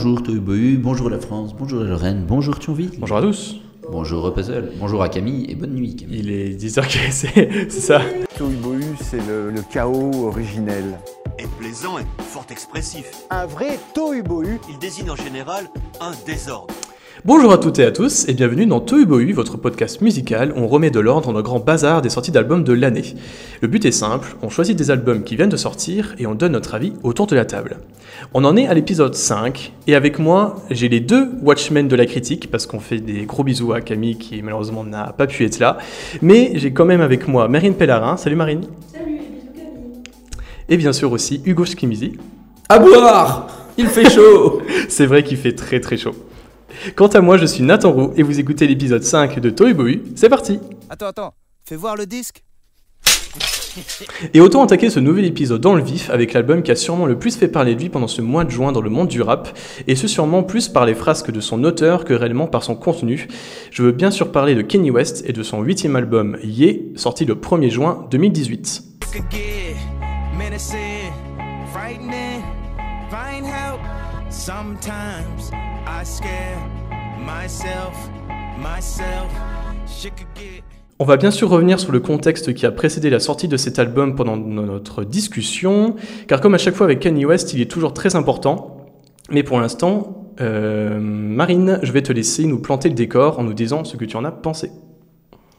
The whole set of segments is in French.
Bonjour Tohubohu, bonjour la France, bonjour la Lorraine, bonjour Thionville. Bonjour à tous. Bonjour Puzzle, bonjour à Camille et bonne nuit Camille. Il est 10h, c'est ça. Tohubohu, c'est le, le chaos originel. est plaisant et fort expressif. Un vrai tohubohu. Il désigne en général un désordre. Bonjour à toutes et à tous et bienvenue dans Tohubohu, votre podcast musical où on remet de l'ordre dans le grand bazar des sorties d'albums de l'année. Le but est simple, on choisit des albums qui viennent de sortir et on donne notre avis autour de la table. On en est à l'épisode 5 et avec moi j'ai les deux Watchmen de la critique parce qu'on fait des gros bisous à Camille qui malheureusement n'a pas pu être là. Mais j'ai quand même avec moi Marine Pellarin. Salut Marine. Salut et bisous Camille. Et bien sûr aussi Hugo Skimizi. À boire Il fait chaud C'est vrai qu'il fait très très chaud. Quant à moi, je suis Nathan Roux et vous écoutez l'épisode 5 de Toy Boy. C'est parti Attends, attends, fais voir le disque. Et autant attaquer ce nouvel épisode dans le vif avec l'album qui a sûrement le plus fait parler de lui pendant ce mois de juin dans le monde du rap, et ce sûrement plus par les frasques de son auteur que réellement par son contenu. Je veux bien sûr parler de Kenny West et de son huitième album Ye, sorti le 1er juin 2018. On va bien sûr revenir sur le contexte qui a précédé la sortie de cet album pendant notre discussion, car comme à chaque fois avec Kanye West, il est toujours très important. Mais pour l'instant, euh, Marine, je vais te laisser nous planter le décor en nous disant ce que tu en as pensé.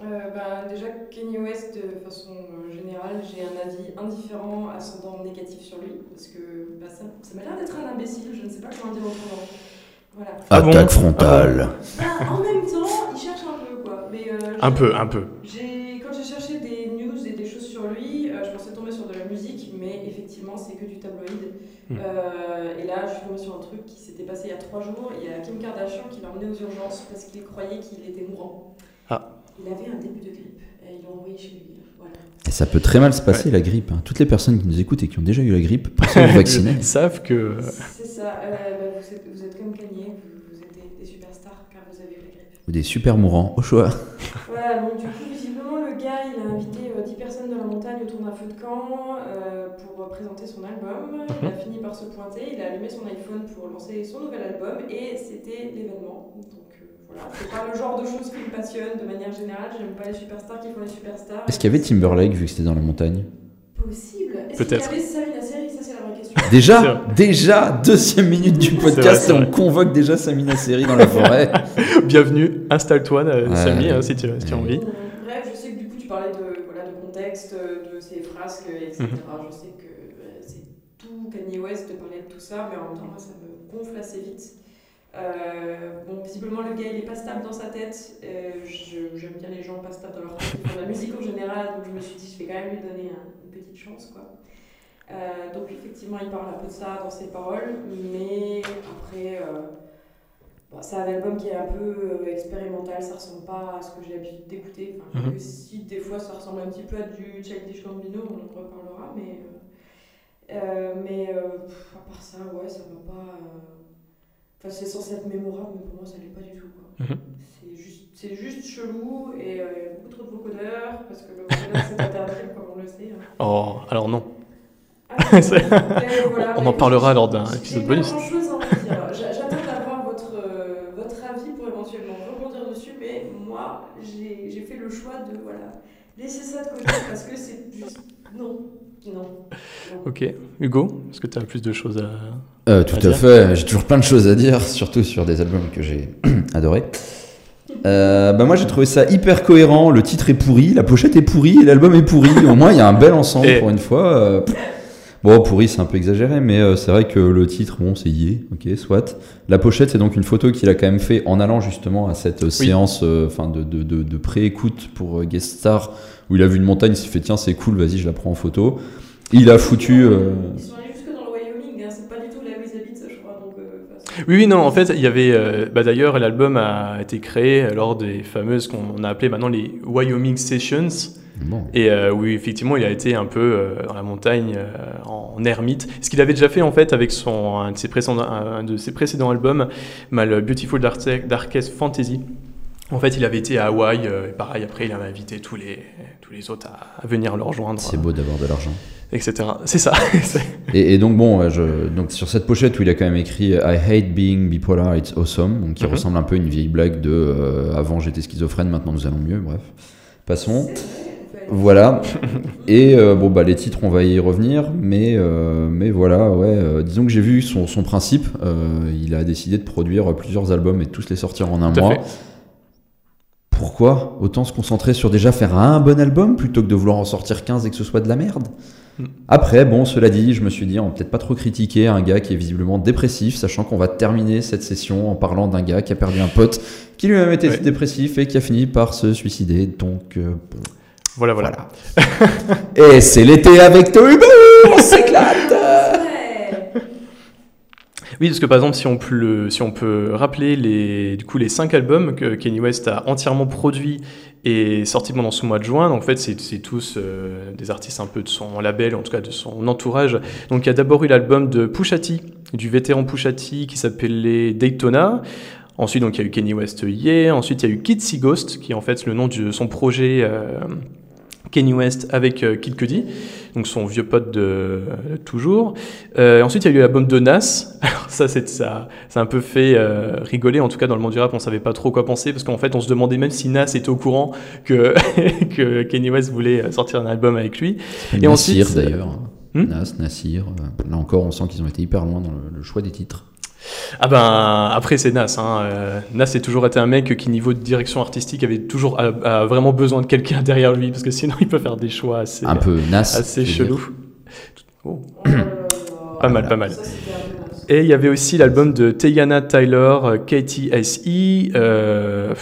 Euh, bah, déjà, Kanye West, de façon euh, générale, j'ai un avis indifférent, ascendant négatif sur lui, parce que bah, ça, ça m'a l'air d'être un imbécile, je ne sais pas comment dire autrement. Voilà. Ah bon Attaque frontale. Bah, en même temps, il cherche un peu, quoi. Mais, euh, Un peu, un peu. J'ai, quand j'ai cherché des news et des choses sur lui, euh, je pensais tomber sur de la musique, mais effectivement, c'est que du tabloïd. Hmm. Euh, et là, je suis tombée sur un truc qui s'était passé il y a trois jours. Il y a Kim Kardashian qui l'a emmené aux urgences parce qu'il croyait qu'il était mourant. Ah. Il avait un début de grippe et ils l'ont envoyé chez lui. Et ça peut très mal se passer la grippe. hein. Toutes les personnes qui nous écoutent et qui ont déjà eu la grippe, vous vacciner. Ils savent que... C'est ça. Euh, bah, vous, êtes, vous êtes comme Kanye, vous, vous êtes des, des superstars car vous avez eu la grippe. Ou des super mourants, au choix. Voilà, donc du coup, visiblement, le gars, il a invité euh, 10 personnes de la montagne autour d'un feu de camp euh, pour présenter son album. Il a fini par se pointer, il a allumé son iPhone pour lancer son nouvel album et c'était l'événement. Donc euh, voilà, c'est pas le genre de choses qui me passionne de manière générale. J'aime pas les superstars qui font les superstars. Est-ce qu'il y avait Timberlake vu que c'était dans la montagne? Possible. Est-ce qu'il y avait Samina Seri Ça, c'est la vraie question. Déjà. Déjà Deuxième minute du podcast on vrai. convoque déjà Samina Seri dans la forêt. Bienvenue, installe-toi, euh, Ouais. Samy, hein, si, tu, si tu as Ouais. envie. Bref, je sais que du coup, tu parlais de, voilà, de contexte, euh, de ses frasques, etc. Mhm. Je sais que euh, c'est tout Kanye West de parler de tout ça, mais en même temps, moi, ça me gonfle assez vite. Euh, bon, visiblement, le gars, il est pas stable dans sa tête. Euh, J'aime bien les gens pas stables dans leur tête, de la musique en général, donc je me suis dit, je vais quand même lui donner un- une petite chance, quoi. Euh, donc effectivement, il parle un peu de ça dans ses paroles, mais après, bon, c'est un album qui est un peu expérimental, ça ressemble pas à ce que j'ai l'habitude d'écouter. Enfin, Mhm. Si des fois ça ressemble un petit peu à du Childish Gambino, on en reparlera, mais, mais pff, à part ça, ouais, ça m'a pas... Enfin, c'est censé être mémorable, mais pour moi, ça l'est pas du tout. quoi. Mhm. C'est juste, c'est juste chelou et euh, il y a beaucoup trop de vocodeurs, parce que le vocodeur c'est interdit, comme on le sait. hein. Oh, alors non. Ah, voilà, On en parlera lors d'un épisode bonus. J'attends d'avoir votre, euh, votre avis pour éventuellement rebondir dessus, mais moi j'ai j'ai fait le choix de voilà, laisser ça de côté parce que c'est juste. Non, non. non. Ok. Hugo, est-ce que tu as plus de choses à... Euh, tout À fait, j'ai toujours plein de choses à dire, surtout sur des albums que j'ai adorés. Euh, bah moi j'ai trouvé ça hyper cohérent, le titre est pourri, la pochette est pourrie et l'album est pourri, au moins il y a un bel ensemble Et- pour une fois. euh. Bon pourri c'est un peu exagéré mais euh, c'est vrai que le titre bon c'est yé, ok soit. La pochette c'est donc une photo qu'il a quand même fait en allant justement à cette séance euh, enfin de, de, de, de pré-écoute pour euh, Guest Star où il a vu une montagne, il s'est fait tiens c'est cool vas-y je la prends en photo. Il a foutu... euh, Ils sont allés jusque dans le Wyoming, hein, c'est pas du tout là où ils habitent, je crois. Donc, euh, enfin, c'est- Oui, oui, non, en fait, il y avait. euh, bah, D'ailleurs, l'album a été créé lors des fameuses qu'on a appelées maintenant les Wyoming Sessions. Bon. Et euh, oui, effectivement, il a été un peu euh, dans la montagne euh, en ermite. Ce qu'il avait déjà fait en fait avec son, un, de ses précédents, un de ses précédents albums, Mal Beautiful Dark- Darkest Fantasy. En fait, il avait été à Hawaï, euh, et pareil, après, il avait invité tous les, tous les autres à, à venir le rejoindre. C'est beau d'avoir de l'argent. Etc. C'est ça. Et, et donc bon, je, donc sur cette pochette où il a quand même écrit I hate being bipolar, it's awesome, donc qui Mhm. ressemble un peu à une vieille blague de euh, avant j'étais schizophrène, maintenant nous allons mieux. Bref, passons. Voilà. Et euh, bon bah les titres on va y revenir, mais euh, mais voilà ouais. disons que j'ai vu son, son principe. il a décidé de produire plusieurs albums et de tous les sortir en un Tout mois. fait. Pourquoi autant se concentrer sur déjà faire un bon album plutôt que de vouloir en sortir 15 et que ce soit de la merde? Après, bon, cela dit, je me suis dit, on va peut-être pas trop critiquer un gars qui est visiblement dépressif, sachant qu'on va terminer cette session en parlant d'un gars qui a perdu un pote qui lui-même était Ouais. dépressif et qui a fini par se suicider. Donc, euh, bon, Voilà, voilà. et c'est l'été avec Tohubo On s'éclate. Oui, parce que par exemple, si on peut, si on peut rappeler les, du coup, les cinq albums que Kanye West a entièrement produits et sortis pendant ce mois de juin, donc en fait, c'est tous euh, des artistes un peu de son label, en tout cas de son entourage. Donc il y a d'abord eu l'album de Pusha T, du vétéran Pusha T, qui s'appelait Daytona. Ensuite, donc, il y a eu Kanye West Yeah. Ensuite, il y a eu Kid See Ghost, qui est en fait le nom de son projet euh, Kanye West avec euh, Kid Cudi, donc son vieux pote de toujours. Euh, ensuite, il y a eu l'album de Nas. Alors ça, c'est ça, ça a un peu fait euh, rigoler. En tout cas, dans le monde du rap, on savait pas trop quoi penser parce qu'en fait, on se demandait même si Nas était au courant que que Kanye West voulait sortir un album avec lui. Et Nassir ensuite, d'ailleurs. Hmm? Nas, Nassir. Là encore, on sent qu'ils ont été hyper loin dans le, le choix des titres. Ah ben après c'est Nas. Hein. Euh, Nas a toujours été un mec qui niveau de direction artistique avait toujours a, a vraiment besoin de quelqu'un derrière lui parce que sinon il peut faire des choix assez Un peu Nas. assez dire. chelous. Oh. Pas mal, pas mal. Et il y avait aussi l'album de Teyana Tyler, euh, KTSE, euh,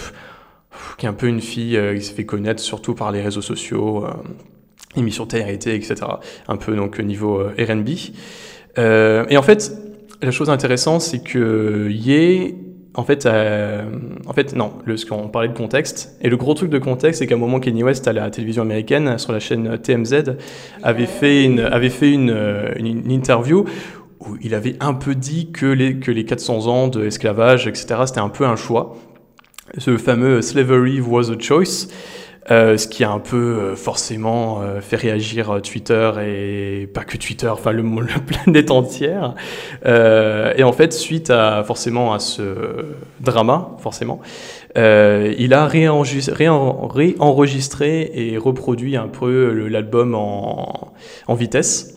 qui est un peu une fille euh, qui s'est fait connaître surtout par les réseaux sociaux, euh, émissions télé-réalité, etc. Un peu donc au niveau euh, R&B. Euh, et en fait, la chose intéressante, c'est que Ye, en fait, euh, en fait, non, le, ce qu'on parlait de contexte. Et le gros truc de contexte, c'est qu'à un moment, Kanye West, à la télévision américaine, sur la chaîne TMZ, avait fait une, avait fait euh, une, une interview où il avait un peu dit que les, que les 400 ans d'esclavage, etc., c'était un peu un choix. Ce fameux slavery was a choice. Euh, ce qui a un peu euh, forcément euh, fait réagir euh, Twitter et pas que Twitter, enfin le, la planète entière. Et en fait, suite à forcément à ce drama, forcément, il a réenregistré, réen- réenregistré et reproduit un peu l'album en vitesse.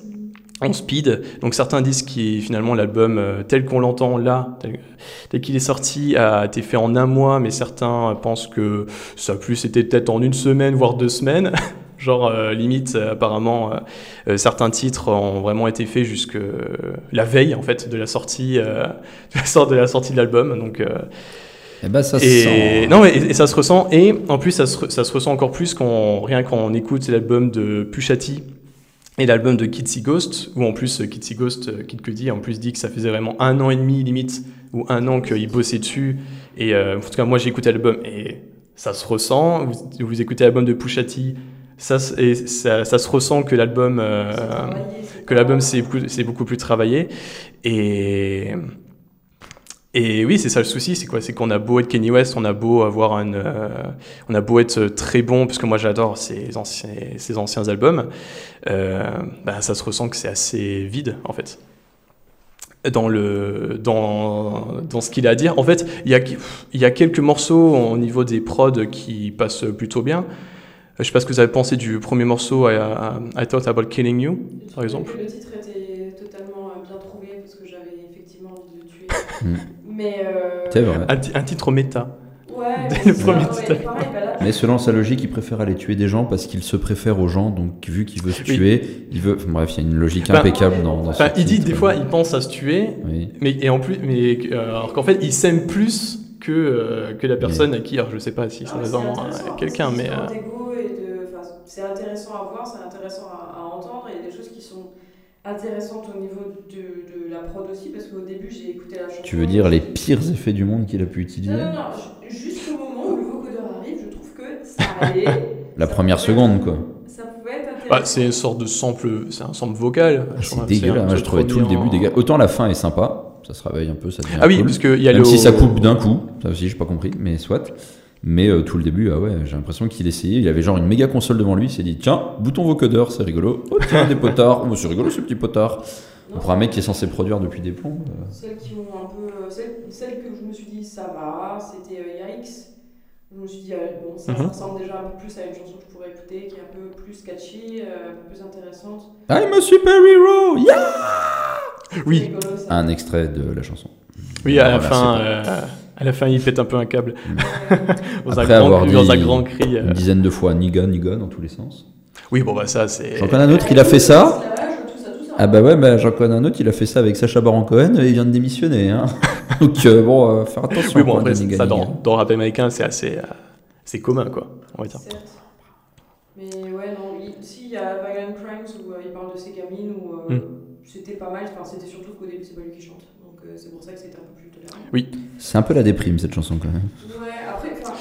En speed, donc certains disent que finalement l'album euh, tel qu'on l'entend là, tel, tel qu'il est sorti, a été fait en un mois, mais certains pensent que ça a plus été peut-être en une semaine, voire deux semaines. Genre, euh, limite, euh, apparemment, euh, certains titres ont vraiment été faits jusque la veille, en fait, de la sortie, de la sortie de l'album. Donc, Eh ben, ça se et, sent. non, mais, et, et ça se ressent. Et en plus, ça se, ça se ressent encore plus quand, rien quand on écoute l'album de Pushati et l'album de Kitsy Ghost, où en plus, euh, Kitsy Ghost, euh, Kid Cudi, en plus dit que ça faisait vraiment un an et demi, limite, ou un an qu'il bossait dessus. Et euh, en tout cas, moi, j'ai écouté l'album et ça se ressent. Vous, vous écoutez l'album de Pushati, ça, et ça, ça se ressent que l'album. euh, que l'album c'est beaucoup plus travaillé. Et, et oui, c'est ça le souci, c'est quoi? C'est qu'on a beau être Kenny West, on a beau avoir un, euh, on a beau être très bon, puisque moi j'adore ses anciens, ses anciens albums, euh, bah, ça se ressent que c'est assez vide en fait. Dans, le, dans, dans ce qu'il a à dire. En fait, il y a, il y a quelques morceaux au niveau des prods qui passent plutôt bien. Je sais pas ce que vous avez pensé du premier morceau, I, I Thought About Killing You, par exemple. Le titre était totalement euh, bien trouvé parce que j'avais effectivement envie de le tuer. Mais. euh, C'est vrai. Un, ti- un titre méta. Ouais, le c'est premier ça, ouais, titre. pareil, bah là, Mais selon sa logique, il préfère aller tuer des gens parce qu'il se préfère aux gens. Donc, vu qu'il veut se Oui. tuer, il veut. enfin, bref, il y a une logique Bah, impeccable dans, dans ce il dit des fois, il pense à se tuer, Oui. mais et en plus, mais euh, alors qu'en fait, il s'aime plus que euh, que la personne à qui, alors je sais pas si Ah, c'est vraiment quelqu'un, c'est mais histoire euh, d'ego et de- enfin, c'est intéressant à voir, c'est intéressant à, à entendre. Il y a des choses qui sont intéressantes au niveau de, de la prod aussi, parce qu'au début j'ai écouté la chanson. Tu veux dire les pires effets du monde qu'il a pu utiliser Non, non, non, ju- jusqu'au moment où le vocodeur arrive, je trouve que ça allait. La Ça première seconde, être- quoi. Ça pouvait être intéressant. bah, c'est une sorte de sample, c'est un sample vocal. je C'est dégueulasse. Moi, je trouvais tout le début dégueulasse. Autant la fin est sympa, ça se réveille un peu, ça devient Ah oui, cool. parce qu'il y a Même le si ça coupe d'un coup, ça aussi, j'ai pas compris, mais soit. Mais euh, tout le début, ah ouais, j'ai l'impression qu'il essayait. Il avait genre une méga console devant lui. Il s'est dit tiens, bouton vocodeur, c'est rigolo. Oh tiens, des potards. Oh, c'est rigolo ce petit potard. Non, Pour un mec qui est censé produire depuis des plombs. euh, Celles qui ont un peu. euh, Celles, celles que je me suis dit ça va, c'était euh, Yikes. Je me suis dit, euh, bon, ça, ça Mhm. ressemble déjà un peu plus à une chanson que je pourrais écouter, qui est un peu plus catchy, euh, un peu plus intéressante. I'm a superhero! Yeah! Oui, Rigolo. Un extrait de la chanson. oui, à la fin, euh, à la fin, il pète un peu un câble Euh, dans un Après grand, avoir cri- dans dit un grand cri. euh. Une dizaine de fois, niga, niga, dans tous les sens. Oui, bon bah ça c'est. J'en connais un autre, il a fait ça. Ah bah ouais, bah, j'en connais un autre, il a fait ça avec Sacha Baron Cohen et il vient de démissionner. Hein. Donc euh, bon, euh, faire attention. Oui, bon quoi, après ça niga. dans, dans le rap américain c'est assez, euh, c'est commun quoi, on va dire. Certes. Mais ouais, non, il- si, il y a Violent Crimes où euh, il parle de ses gamines, où euh, Mm. c'était pas mal, enfin, c'était surtout qu'au début c'est pas lui qui chante. Donc euh, c'est pour ça que c'était un peu plus tolérant. C'est un peu la déprime cette chanson quand même. Ouais, après, enfin,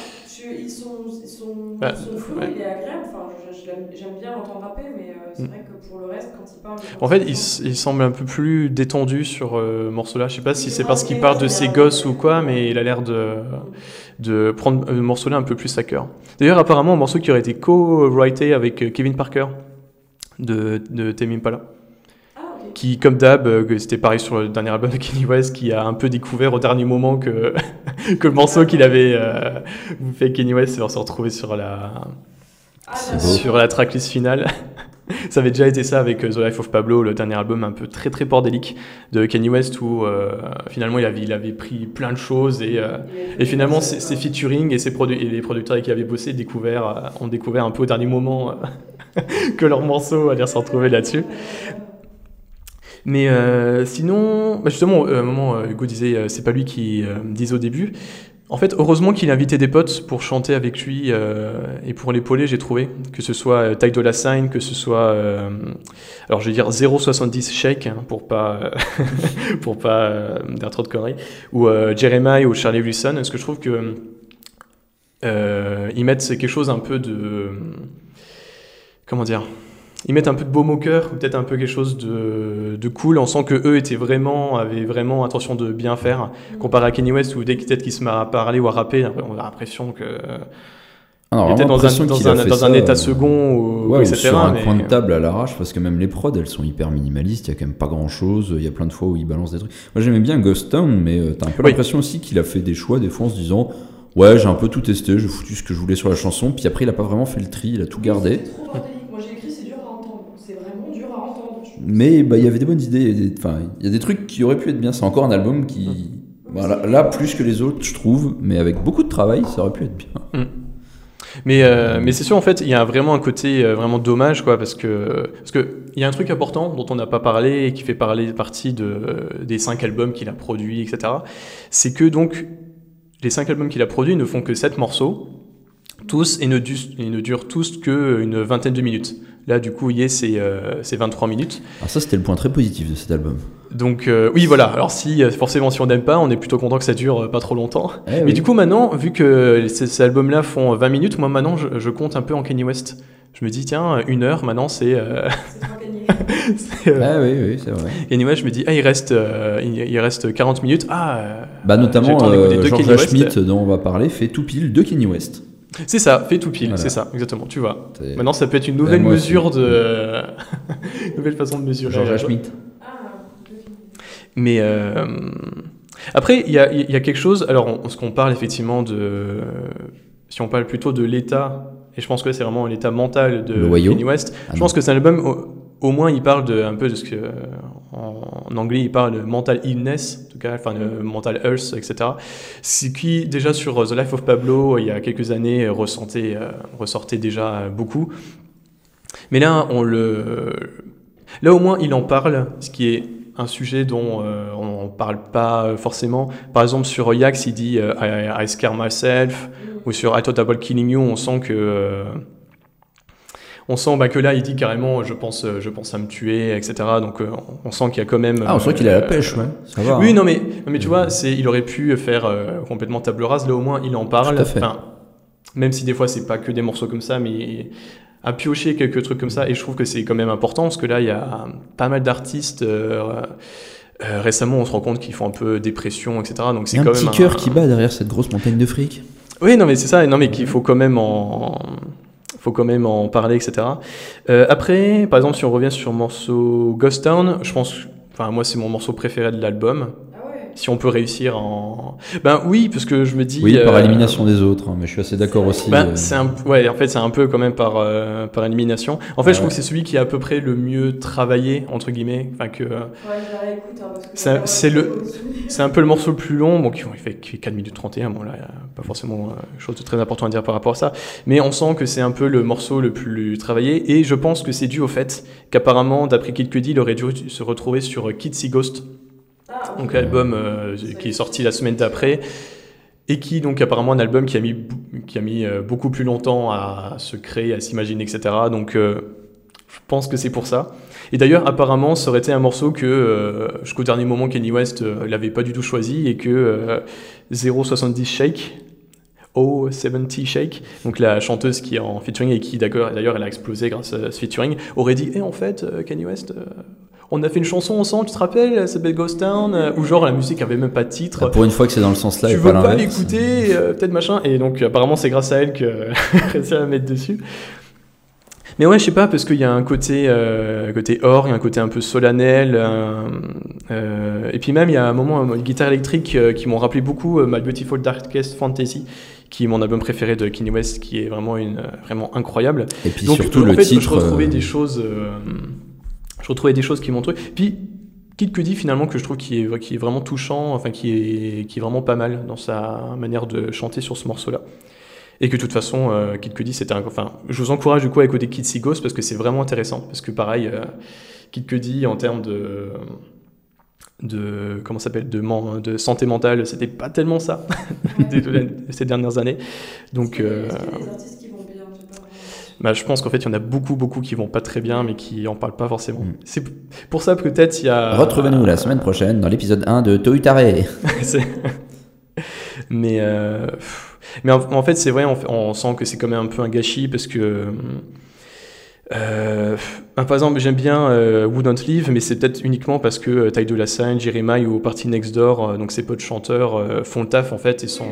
je- ils sont, ils sont, Bah, son flow, ouais. il est agréable. Enfin, j'aime bien l'entendre rapper, mais euh, c'est Mm. vrai que pour le reste, quand il parle. En fait, il, il semble un peu plus détendu sur euh, morceau-là. Je sais pas si c'est est parce qu'il parle de ses gosses ou quoi, mais il a l'air de, de prendre le morceau-là un peu plus à cœur. D'ailleurs, apparemment, un morceau qui aurait été co-writé avec euh, Kevin Parker de, de Tame Impala. Qui, comme d'hab, euh, c'était pareil sur le dernier album de Kanye West, qui a un peu découvert au dernier moment que, que le morceau qu'il avait euh, fait Kanye West va se retrouver sur la, Ah, sur la tracklist finale. ça avait déjà été ça avec euh, The Life of Pablo, le dernier album un peu très très bordélique de Kanye West, où euh, finalement il avait, il avait pris plein de choses et, euh, et finalement ses, ses featuring et, ses produ- et les producteurs avec qui avait bossé découvert, ont découvert un peu au dernier moment que leur morceau allait se retrouver là-dessus. Mais euh, sinon, bah justement, euh, un moment, euh, Hugo disait, euh, c'est pas lui qui euh, disait au début. En fait, heureusement qu'il a invité des potes pour chanter avec lui euh, et pour l'épauler, j'ai trouvé. Que ce soit euh, Sign, que ce soit, euh, alors je vais dire 0,70 Shake, hein, pour pas, euh, pour pas euh, dire trop de conneries, ou euh, Jeremiah ou Charlie Wilson, parce que je trouve que euh, ils mettent quelque chose un peu de, comment dire, ils mettent un peu de baume au cœur, ou peut-être un peu quelque chose de, de cool. On sent que eux étaient vraiment, avaient vraiment intention de bien faire, comparé à Kanye West où dès peut-être qu'il se met à parler ou à rapper, on a l'impression que Alors, il était dans un, dans un, dans un ça, état euh, second, ou, Ouais, ou etc. sur un mais- coin de table à l'arrache, parce que même les prods, elles sont hyper minimalistes, il y a quand même pas grand chose, il y a plein de fois où il balance des trucs. Moi j'aimais bien Ghost Town, mais euh, t'as un peu Oui. l'impression aussi qu'il a fait des choix des fois en se disant Ouais, j'ai un peu tout testé, j'ai foutu ce que je voulais sur la chanson, puis après il a pas vraiment fait le tri, il a tout gardé. C'est trop bordélique. Moi j'ai écrit, c'est dur à entendre. C'est vraiment dur à entendre. je trouve. Mais bah, il y avait des bonnes idées, il y a des- enfin, il y a des trucs qui auraient pu être bien. C'est encore un album qui. Voilà, là, plus que les autres, je trouve, mais avec beaucoup de travail, ça aurait pu être bien. Mais, euh, mais c'est sûr, en fait, il y a vraiment un côté euh, vraiment dommage, quoi, parce que parce que il y a un truc important dont on n'a pas parlé et qui fait parler partie de, euh, des cinq albums qu'il a produits, etc. C'est que donc les cinq albums qu'il a produits ne font que sept morceaux, tous et ne, du- et ne durent tous que une vingtaine de minutes. Là, du coup, yeah, c'est euh, c'est 23 minutes. Alors ça, c'était le point très positif de cet album. Donc euh, oui, voilà. Alors si euh, forcément si on n'aime pas, on est plutôt content que ça dure euh, pas trop longtemps. Eh Mais oui. du coup, maintenant, vu que ces, ces albums-là font 20 minutes, moi maintenant, je, je compte un peu en Kanye West. Je me dis, tiens, une heure, maintenant, c'est. euh, Ah oui, oui, c'est vrai. Kanye West, je me dis, ah, il reste, il, il reste 40 minutes. Ah, Bah, notamment, George. Schmidt, dont on va parler, fait tout pile de Kanye West. C'est ça, fait tout pile, Voilà. c'est ça, exactement, tu vois. Maintenant, ça peut être une nouvelle moi aussi. mesure de. nouvelle façon de mesurer. George euh. Ah, films. Mais euh, après, il y a, il y a quelque chose. Alors, on, ce qu'on parle effectivement de. Si on parle plutôt de l'état, et je pense que c'est vraiment l'état mental de. Kanye West, Ah je non. pense que c'est un album. Au, au moins, il parle de, un peu de ce que. En, anglais, il parle de mental illness, en tout cas, enfin, de mental health, etc. Ce qui, déjà, sur The Life of Pablo, il y a quelques années, ressentait, euh, ressortait déjà beaucoup. Mais là, on le. Là, au moins, il en parle, ce qui est un sujet dont euh, on ne parle pas euh, forcément. Par exemple, sur Yax, il dit euh, I, I scare myself, ou sur I thought about killing you, on sent que. On sent bah, que là, il dit carrément je pense, euh, je pense à me tuer, etc. Donc, euh, on sent qu'il y a quand même. Ah, on sent qu'il a la euh, pêche, ouais. Ça va. oui, hein. non, mais, mais tu vois, c'est, il aurait pu faire complètement table rase. Là, au moins, il en parle. Tout à fait. Enfin, même si des fois, c'est pas que des morceaux comme ça, mais à piocher quelques trucs comme ça. Et je trouve que c'est quand même important parce que là, il y a pas mal d'artistes. euh, euh, récemment, on se rend compte qu'ils font un peu dépression, etc. Donc, Il c'est y a un quand petit même cœur qui bat derrière cette grosse montagne de fric. Oui, non, mais c'est ça. Non, mais qu'il faut quand même en, quand même en parler, etc. Euh, après, par exemple, si on revient sur le morceau Ghost Town, je pense, enfin, moi, c'est mon morceau préféré de l'album. Si on peut réussir en, ben oui, parce que je me dis. Oui, par euh, élimination des autres, hein, mais je suis assez d'accord aussi. Ben, euh, c'est un, ouais, en fait, c'est un peu quand même par, euh, par élimination. En fait, Ouais. je trouve que c'est celui qui est à peu près le mieux travaillé, entre guillemets. Enfin, que, Ouais, je la réécoute, hein, parce que C'est- le-. C'est un peu le morceau le plus long, bon, qui, il, fait, qui fait 4 minutes 31, bon là, il n'y a pas forcément chose de très important à dire par rapport à ça, mais on sent que c'est un peu le morceau le plus travaillé, et je pense que c'est dû au fait qu'apparemment, d'après Kid Cudi, il aurait dû se retrouver sur Kid See Ghost, Donc l'album euh, qui est sorti la semaine d'après, et qui donc apparemment un album qui a mis, qui a mis euh, beaucoup plus longtemps à se créer, à s'imaginer, etc. Donc euh, je pense que c'est pour ça. Et d'ailleurs, apparemment, ça aurait été un morceau que jusqu'au dernier moment Kenny West euh, l'avait pas du tout choisi et que euh, 070 Shake, Oh 70 Shake, donc la chanteuse qui est en featuring et qui d'ailleurs elle a explosé grâce à ce featuring, aurait dit Eh en fait, Kanye West, on a fait une chanson ensemble, tu te rappelles, ça s'appelle Ghost Town, euh, ou genre la musique avait même pas de titre. Pour une fois que c'est dans le sens là tu et veux pas l'écouter, euh, peut-être machin. Et donc apparemment c'est grâce à elle que réussi à la mettre dessus. Mais ouais, je sais pas, parce qu'il y a un côté, euh, côté or, il y a un côté un peu solennel. euh, et puis même, il y a un moment, une guitare électrique qui m'ont rappelé beaucoup My Beautiful Darkest Fantasy, qui est mon album préféré de Kanye West, qui est vraiment, une, vraiment incroyable. Et puis Donc surtout en le fait, titre. je retrouvais des choses, je retrouvais des choses qui m'ont trouvé. Puis Kid Cudi finalement que je trouve qui est, qui est vraiment touchant, enfin qui est, qui est vraiment pas mal dans sa manière de chanter sur ce morceau-là. Et que de toute façon, euh, Kid Cudi, c'était un, enfin, je vous encourage du coup à écouter Kid See Ghost parce que c'est vraiment intéressant. Parce que pareil, euh, Kid Cudi en termes de de comment s'appelle de, man- de santé mentale c'était pas tellement ça de ces dernières années donc euh, bah, je pense qu'en fait, il y en a beaucoup, beaucoup qui vont pas très bien, mais qui en parlent pas forcément. Mm. C'est pour ça peut-être il y a. Retrouvez-nous la semaine prochaine dans l'épisode 1 de Tohutaré. C'est- mais euh, mais en, en fait, c'est vrai, on, on sent que c'est quand même un peu un gâchis parce que. Euh, par exemple, j'aime bien euh, Who Don't Live, mais c'est peut-être uniquement parce que euh, Ty Dolla Sign, Jeremiah ou Party Next Door, euh, donc ses potes chanteurs, euh, font le taf en fait et sont.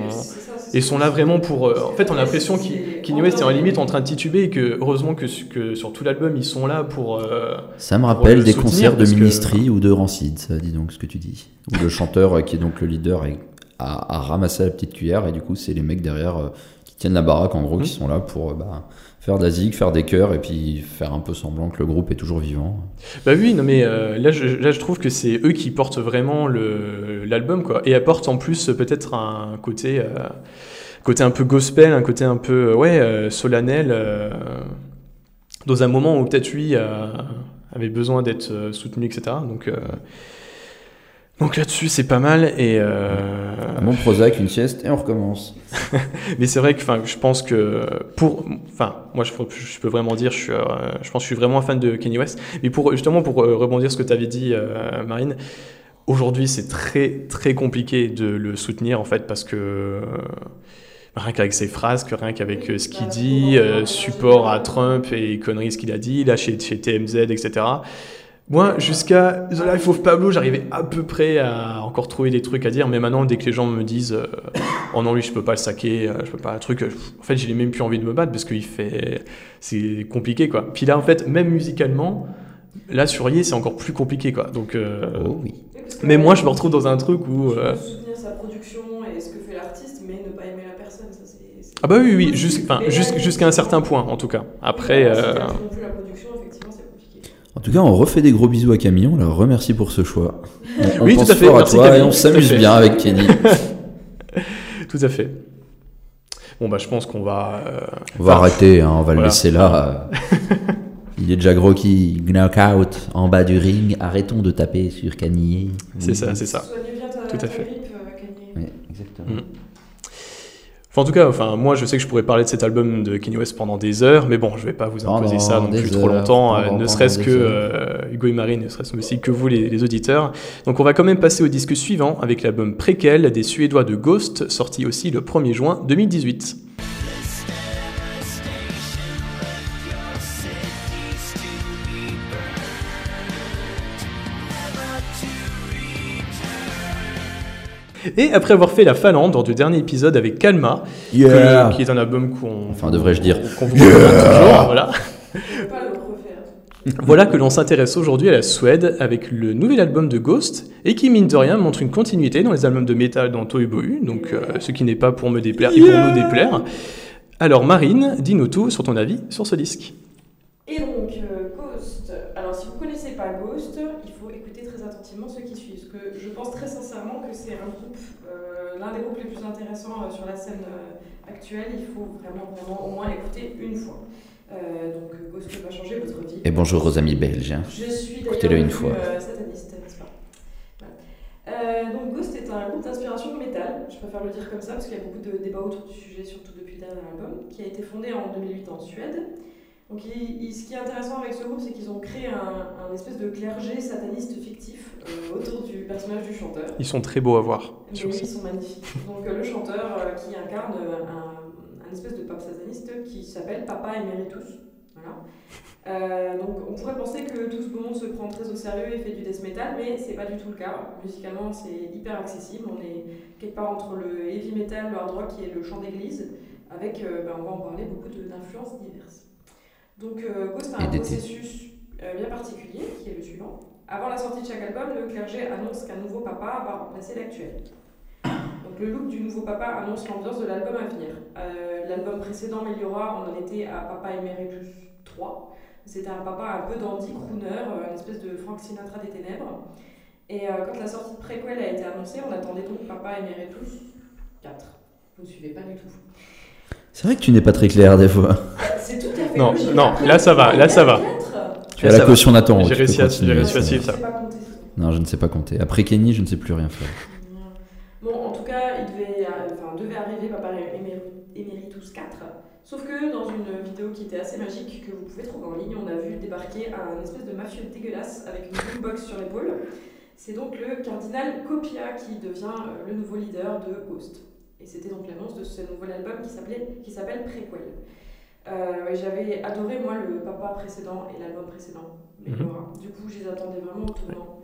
Et sont là vraiment pour. euh, en fait, on a l'impression C'est- qu'il- Kanye West est en limite en train de tituber et que heureusement que, que sur tout l'album ils sont là pour. euh, Ça me rappelle le des concerts de que- Ministry ou de Rancid, ça dis donc ce que tu dis. Où le chanteur, qui est donc le leader, a, a ramassé la petite cuillère et du coup, c'est les mecs derrière euh, tiennent la baraque en gros, qui Mhm. sont là pour euh, bah, faire de la zig, faire des chœurs et puis faire un peu semblant que le groupe est toujours vivant. Bah oui, non mais euh, là, je, là je trouve que c'est eux qui portent vraiment l'album quoi, et apportent en plus peut-être un côté, euh, côté un peu gospel, un côté un peu ouais euh, solennel, dans un moment où peut-être lui avait besoin d'être soutenu, etc. Donc donc là-dessus c'est pas mal et euh, Un bon Prozac, une sieste et on recommence. mais c'est vrai que je pense que pour enfin moi je, je peux vraiment dire je suis euh, je pense que je suis vraiment un fan de Kanye West mais pour justement pour euh, rebondir sur ce que tu avais dit euh, Marine aujourd'hui c'est très très compliqué de le soutenir en fait parce que rien qu'avec ses phrases que rien qu'avec ce qu'il dit support à Trump et conneries ce qu'il a dit là chez, chez TMZ etc moi, jusqu'à The Life of Pablo, j'arrivais à peu près à encore trouver des trucs à dire, mais maintenant, dès que les gens me disent euh, Oh non, lui, je peux pas le saquer, euh, je peux pas un truc, euh, en fait, j'ai même plus envie de me battre parce qu'il fait. C'est compliqué, quoi. Puis là, en fait, même musicalement, là, sur Ye, c'est encore plus compliqué, quoi. Donc. euh, Oh oui. Mais euh, moi, je me retrouve dans un truc où. euh, soutenir sa production et ce que fait l'artiste, mais ne pas aimer la personne. Ça, c'est, c'est- Ah bah oui, oui, jusqu'à un certain point, en tout cas. Après. Euh, Si non plus la production. En tout cas, on refait des gros bisous à Camille, on la remercie pour ce choix. On, on Oui, tout pense à fait, fort à merci toi Camille, et on s'amuse bien avec Kenny. Tout à fait. Bon, bah, je pense qu'on va. euh, On va arrêter, hein, on va le laisser là. Il est déjà gros qui knockout en bas du ring. Arrêtons de taper sur Kanye. C'est ça, c'est ça. Soignez bien ta, Tout à ta fait. grippe, euh. Oui, exactement. Mm. Enfin, en tout cas, enfin, moi, je sais que je pourrais parler de cet album de Kanye West pendant des heures, mais bon, je vais pas vous imposer Pendant ça non plus trop longtemps, euh, pendant- ne serait-ce que euh, Hugo et Marie, ne serait-ce aussi que vous, les, les auditeurs. Donc, on va quand même passer au disque suivant avec l'album Préquel des Suédois de Ghost, sorti aussi le 1er juin 2018. Et après avoir fait la Finlande lors du dernier épisode avec Kalma, que- Yeah. qui est un album qu'on. Enfin, devrais-je dire. qu'on vous recommande toujours, voilà. Voilà que l'on s'intéresse aujourd'hui à la Suède avec le nouvel album de Ghost et qui, mine de rien, montre une continuité dans les albums de métal dans Tohubohu, donc euh, ce qui n'est pas pour me déplaire et pour nous déplaire. Alors, Marine, dis-nous tout sur ton avis sur ce disque. Et donc, euh, Ghost. Alors, si vous connaissez pas Ghost, il faut écouter très attentivement ceux qui suivent. Parce que je pense très sincèrement que c'est un groupe, euh, l'un des groupes les plus intéressants euh, sur la scène euh, actuelle. Il faut vraiment, vraiment au moins l'écouter une fois. Euh, donc, euh, Ghost va changer votre vie? Et bonjour aux amis belges. hein. Je suis Écoutez-le d'ailleurs une fois. euh, sataniste, n'est-ce pas Voilà. Euh, donc Ghost est un groupe d'inspiration métal, je préfère le dire comme ça parce qu'il y a beaucoup de débats autour du sujet, surtout depuis le dernier album, qui a été fondé en 2008 en Suède. Donc il- il- ce qui est intéressant avec ce groupe, c'est qu'ils ont créé un, un espèce de clergé sataniste fictif euh, autour du personnage du chanteur. Ils sont très beaux à voir. Sur oui, ils sont magnifiques. Donc euh, le chanteur euh, qui incarne euh, un, un espèce de pape sataniste qui s'appelle Papa Emeritus. Voilà. Euh, donc on pourrait penser que tout ce beau monde se prend très au sérieux et fait du death metal, mais c'est pas du tout le cas. Musicalement, c'est hyper accessible. On est quelque part entre le heavy metal, le hard rock et le chant d'église, avec, euh, ben, on va en parler, beaucoup d'influences diverses. Donc euh, Ghost a un processus bien particulier, qui est le suivant. Avant la sortie de chaque album, le clergé annonce qu'un nouveau papa va remplacer l'actuel. Le look du nouveau papa annonce l'ambiance de l'album à venir. Euh, l'album précédent, Meliora, on en était à Papa Emeritus 3. C'était un papa un peu dandy crooner, euh, une espèce de Frank Sinatra des ténèbres. Et euh, quand la sortie de préquel a été annoncée, on attendait donc Papa Emeritus 4. Vous ne suivez pas du tout. C'est vrai que tu n'es pas très clair des fois. C'est tout à fait Non, logique. non, là, ça va, là, ça va. Tu as la caution Nathan. J'ai réussi à- suivre ça. Je sais pas compter. Non, je ne sais pas compter. Après Kenny, je ne sais plus rien faire. Bon, en tout cas, il devait, euh, enfin, devait arriver Papa Emer- Emeritus 4. Sauf que dans une vidéo qui était assez magique, que vous pouvez trouver en ligne, on a vu débarquer un espèce de mafieux dégueulasse avec une boombox sur l'épaule. C'est donc le cardinal Copia qui devient euh, le nouveau leader de Ghost. Et c'était donc l'annonce de ce nouvel album qui s'appelait- qui s'appelle Prequel. Euh, J'avais adoré, moi, le papa précédent et l'album précédent, Melora. Du coup, je les attendais vraiment au tournant.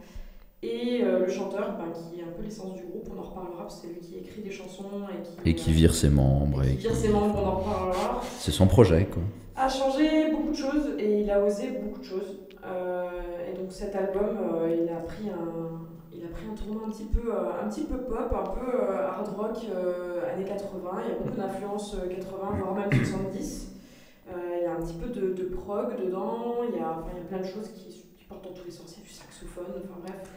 Et euh, le chanteur, ben, qui est un peu l'essence du groupe, on en reparlera, parce que c'est lui qui écrit des chansons et qui, Et qui vire ses membres. et Et qui vire ses membres, on en reparlera, C'est son projet, quoi. a changé beaucoup de choses et il a osé beaucoup de choses. Euh, et donc cet album, euh, il, a pris un, il a pris un tournant un petit peu, euh, un petit peu pop, un peu hard rock années 80. Il y a beaucoup d'influences euh, 80, voire même 70. Euh, il y a un petit peu de, de prog dedans, il y, a, enfin, il y a plein de choses qui, qui partent dans tous les sens, il y a du saxophone, enfin bref.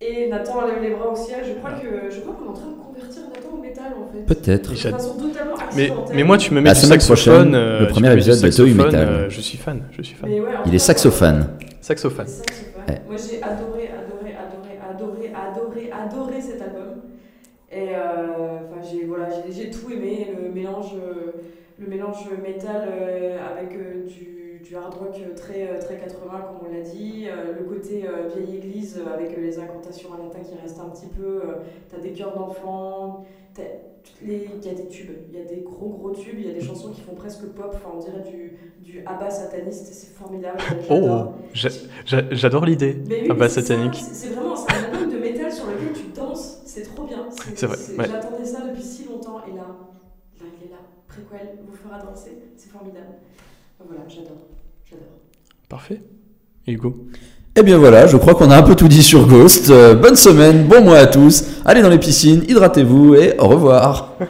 Et Nathan lève les bras au ciel, je crois que je crois qu'on est en train de convertir Nathan au métal en fait. Peut-être. De façon totalement Mais, mais moi, tu me mets La du semaine saxophone. prochaine, euh, le premier épisode de Toy Metal. euh, je suis fan, je suis fan. Ouais, Il est saxophone. Saxophone. Ouais. Moi j'ai adoré, adoré, adoré, adoré, adoré, adoré cet album. Et euh, enfin j'ai voilà, j'ai tout aimé, le mélange, euh, le mélange métal avec euh, du, du hard rock très, euh, très 80 comme on l'a dit, euh, le côté euh, vieille église euh, avec euh, les incantations à latin qui restent un petit peu, euh, t'as des chœurs d'enfants, les- il y a des tubes, il y a des gros gros tubes, il y a des chansons qui font presque pop, enfin on dirait du, du Abba sataniste, c'est formidable. Oh, j'a- j'adore l'idée. Oui, c'est satanique. C'est vraiment c'est un album de métal sur lequel tu danses, c'est trop bien. C'est vrai, ouais. J'attendais ça depuis si longtemps et là, là il est là. Préquel vous fera danser, c'est formidable. Voilà, j'adore, j'adore. Parfait. Hugo. Eh bien voilà, je crois qu'on a un peu tout dit sur Ghost. Euh, bonne semaine, bon mois à tous. Allez dans les piscines, hydratez-vous et au revoir.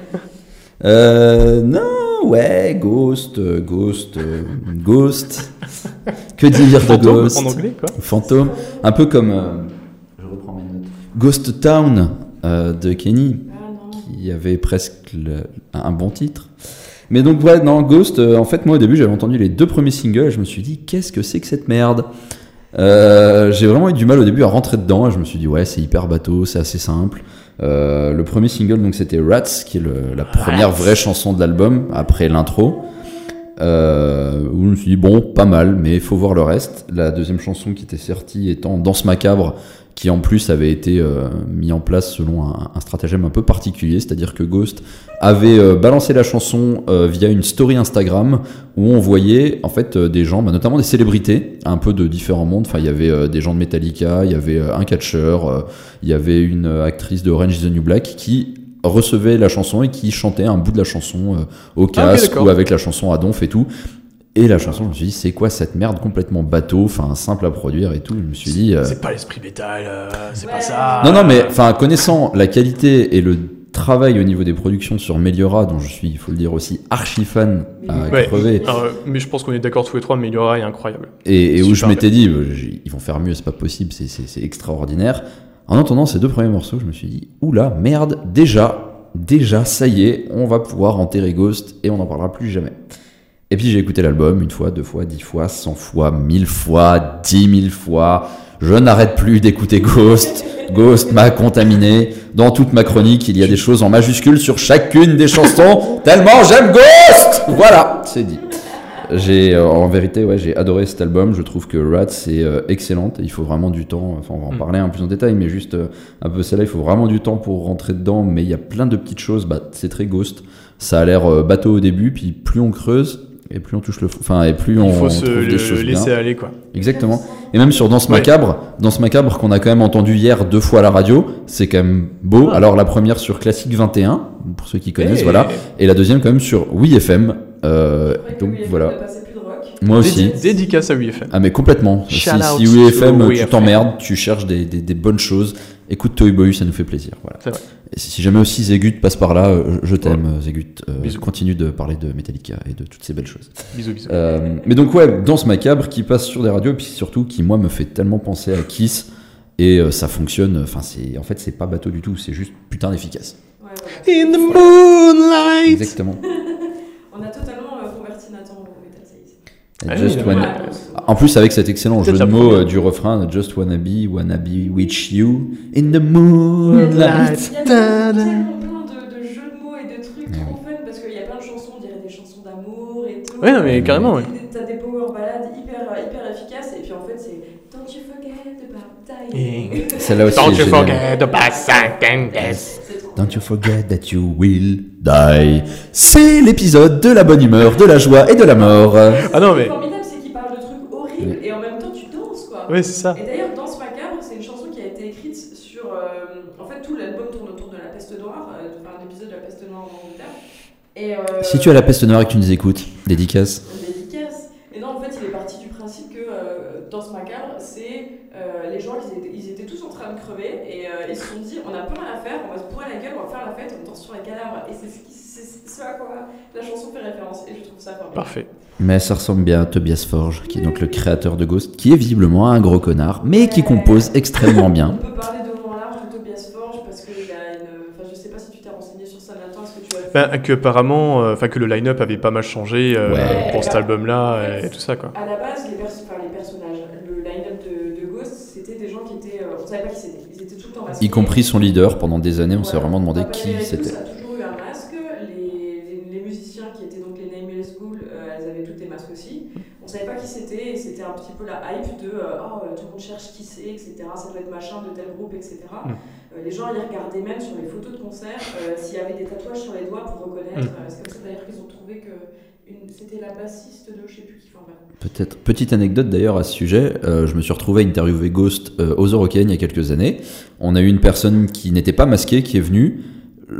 Euh, non, ouais, Ghost, euh, Ghost, euh, Ghost. Que dire de Fantôme Ghost? en anglais, quoi. Fantôme, un peu comme. euh, je reprends mes notes. Ghost Town euh, de Kenny, Ah qui avait presque le- un bon titre. Mais donc, ouais, non, Ghost, euh, en fait, moi au début j'avais entendu les deux premiers singles et je me suis dit, qu'est-ce que c'est que cette merde? Euh, J'ai vraiment eu du mal au début à rentrer dedans et je me suis dit, ouais, c'est hyper bateau, c'est assez simple. Euh, le premier single, donc c'était Rats, qui est le- la première vraie chanson de l'album après l'intro. Euh, où je me suis dit, bon, pas mal, mais il faut voir le reste. La deuxième chanson qui était sortie étant Danse Macabre, qui en plus avait été euh, mis en place selon un, un stratagème un peu particulier, c'est-à-dire que Ghost avait euh, balancé la chanson euh, via une story Instagram où on voyait en fait euh, des gens, bah, notamment des célébrités, un peu de différents mondes. Enfin, il y avait euh, des gens de Metallica, il y avait euh, un catcheur, il y avait une euh, actrice de Orange is the New Black qui recevait la chanson et qui chantait un bout de la chanson euh, au Ah, casque ou avec la chanson à donf et tout. Et la chanson, je me suis dit, c'est quoi cette merde complètement bateau, enfin simple à produire et tout. Je me suis dit, euh, C'est pas l'esprit métal, euh, c'est pas ça. non, non, mais enfin, connaissant la qualité et le travail au niveau des productions sur Meliora, dont je suis, il faut le dire aussi, archi fan à Ouais. crever, Alors, euh, mais je pense qu'on est d'accord tous les trois, Meliora est incroyable. et, et où je m'étais dit, ils vont faire mieux, c'est pas possible, c'est- c'est c'est extraordinaire. En entendant ces deux premiers morceaux, je me suis dit, oula, merde, déjà, déjà, ça y est, on va pouvoir enterrer Ghost et on n'en parlera plus jamais. Et puis j'ai écouté l'album une fois, deux fois, dix fois, cent fois, mille fois, dix mille fois. Je n'arrête plus d'écouter Ghost. Ghost m'a contaminé. Dans toute ma chronique, il y a des choses en majuscules sur chacune des chansons, tellement j'aime Ghost Voilà, c'est dit. J'ai, euh, en vérité, ouais, j'ai adoré cet album. Je trouve que Rats est euh, excellente. Il faut vraiment du temps. Enfin, on va en Mm. parler un peu plus en détail, mais juste euh, un peu celle-là, il faut vraiment du temps pour rentrer dedans. Mais il y a plein de petites choses. Bah, c'est très Ghost. Ça a l'air euh, bateau au début, puis plus on creuse et plus on touche le. Enfin, et plus on Il faut se trouve le des choses bien. laisser aller, quoi. Exactement. Et même sur Danse Ouais. Macabre, Danse Macabre qu'on a quand même entendu hier deux fois à la radio, c'est quand même beau. Ah. Alors la première sur Classique 21, pour ceux qui connaissent, Et- voilà. Et la deuxième quand même sur Oui FM. Euh, donc oui, voilà. Moi aussi. Dédi- Dédicace à UFM. Ah mais complètement. Si, Shout si Oui to FM, Oui tu t'emmerdes, tu cherches des, des, des bonnes choses. Écoute Toy Boy, ça nous fait plaisir. Voilà. C'est vrai. Et si jamais aussi Zegut passe par là, euh, je t'aime euh, Zegut. Euh, Bisous. continue de parler de Metallica et de toutes ces belles choses. Bisous, bisous. Euh, mais donc ouais, Danse Macabre qui passe sur des radios, et puis surtout qui moi me fait tellement penser à Kiss et euh, ça fonctionne. Enfin c'est en fait c'est pas bateau du tout, c'est juste putain d'efficace. Ouais, voilà. In the moonlight. Exactement. On a totalement euh, converti Nathan au Metal Saïs. Ah, Just oui, wanna- Ouais, En plus avec cet excellent jeu de mots euh, du refrain, Just wanna be, wanna be with you in the Il y a moonlight. tellement plein de, de jeux de mots et de trucs Eh trop fun parce qu'il y a plein de chansons, on dirait des chansons d'amour et tout. Ouais, non, mais carrément, ouais. Des- T'as des power ballades hyper, hyper efficaces et puis en fait c'est Don't you forget about dying. Celle-là aussi Don't you forget about trop Don't you forget that you will die. C'est l'épisode de la bonne humeur, de la joie et de la mort. Ah non, Ce qui est mais. formidable, c'est qu'il parle de trucs horribles et en même temps tu danses quoi. Ouais, c'est ça. Et d'ailleurs, Danse Macabre, c'est une chanson qui a été écrite sur. euh, en fait, tout l'album tourne autour de la peste noire, euh, enfin, un épisode de la peste noire en Angleterre. Et, euh, Si tu as la peste noire et que tu nous écoutes, dédicace. Et non, en fait, il est parti du principe que euh, Danse Macabre, c'est euh, les gens, ils étaient, ils étaient tous en train de crever et euh, ils se sont dit on a plus rien à faire, on va se bourrer la gueule, on va faire la fête, on danse sur les cadavres. Et c'est ce, qui- c'est ce à quoi la chanson fait référence. Et je trouve ça formidable. Parfait. Mais ça ressemble bien à Tobias Forge, qui est donc le créateur de Ghost, qui est visiblement un gros connard, mais qui compose extrêmement On bien. peut parler de en large de Tobias Forge parce qu'il a une. Enfin, je sais pas si tu t'es renseigné sur ça, Nathan, est-ce que tu as. Ben, que apparemment, euh, enfin que le line-up avait pas mal changé euh, Ouais. pour cet album-là et, et tout ça quoi. À la base, les, pers- enfin, les personnages, le line-up de, de Ghost, c'était des gens qui étaient. euh, on savait pas qui c'était. Ils étaient tout le temps masqués. Y compris son leader, pendant des années, on s'est vraiment demandé qui c'était. Ça a toujours eu un masque. Les, les, les musiciens qui étaient donc les Nameless School, elles avaient toutes des masques aussi. On savait pas qui c'était et c'était un petit peu la hype de euh, oh, tout le monde cherche qui c'est, etc. Ça doit être machin de tel groupe, etc. Mm. Euh, les gens ils regardaient même sur les photos de concert euh, s'il y avait des tatouages sur les doigts pour reconnaître. Mm. Euh, c'est comme ça d'ailleurs qu'ils ont trouvé que c'était la bassiste de je sais plus qui. Bref. Peut-être. Petite anecdote d'ailleurs à ce sujet, euh, je me suis retrouvé à interviewer Ghost euh, aux Eurocaines il y a quelques années. On a eu une personne qui n'était pas masquée qui est venue.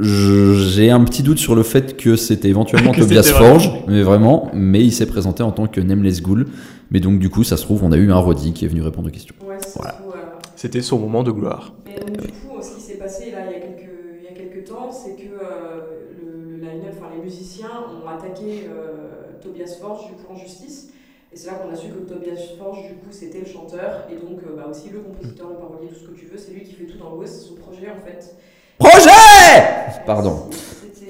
J'ai un petit doute sur le fait que c'était éventuellement Que Tobias Forge, mais vraiment, mais il s'est présenté en tant que Nameless Ghoul. Mais donc du coup, ça se trouve, on a eu un Roddy qui est venu répondre aux questions. Ouais, Voilà. euh, C'était son moment de gloire. Et donc, du coup, ce qui s'est passé là il y a quelques, il y a quelques temps, c'est que euh, le, le line-up, enfin les musiciens ont attaqué euh, Forge du coup en justice. Et c'est là qu'on a su que Tobias Forge, du coup, c'était le chanteur et donc euh, bah, aussi le compositeur, le parolier, tout ce que tu veux. C'est lui qui fait tout dans Ghost, c'est son projet en fait. Projet Pardon.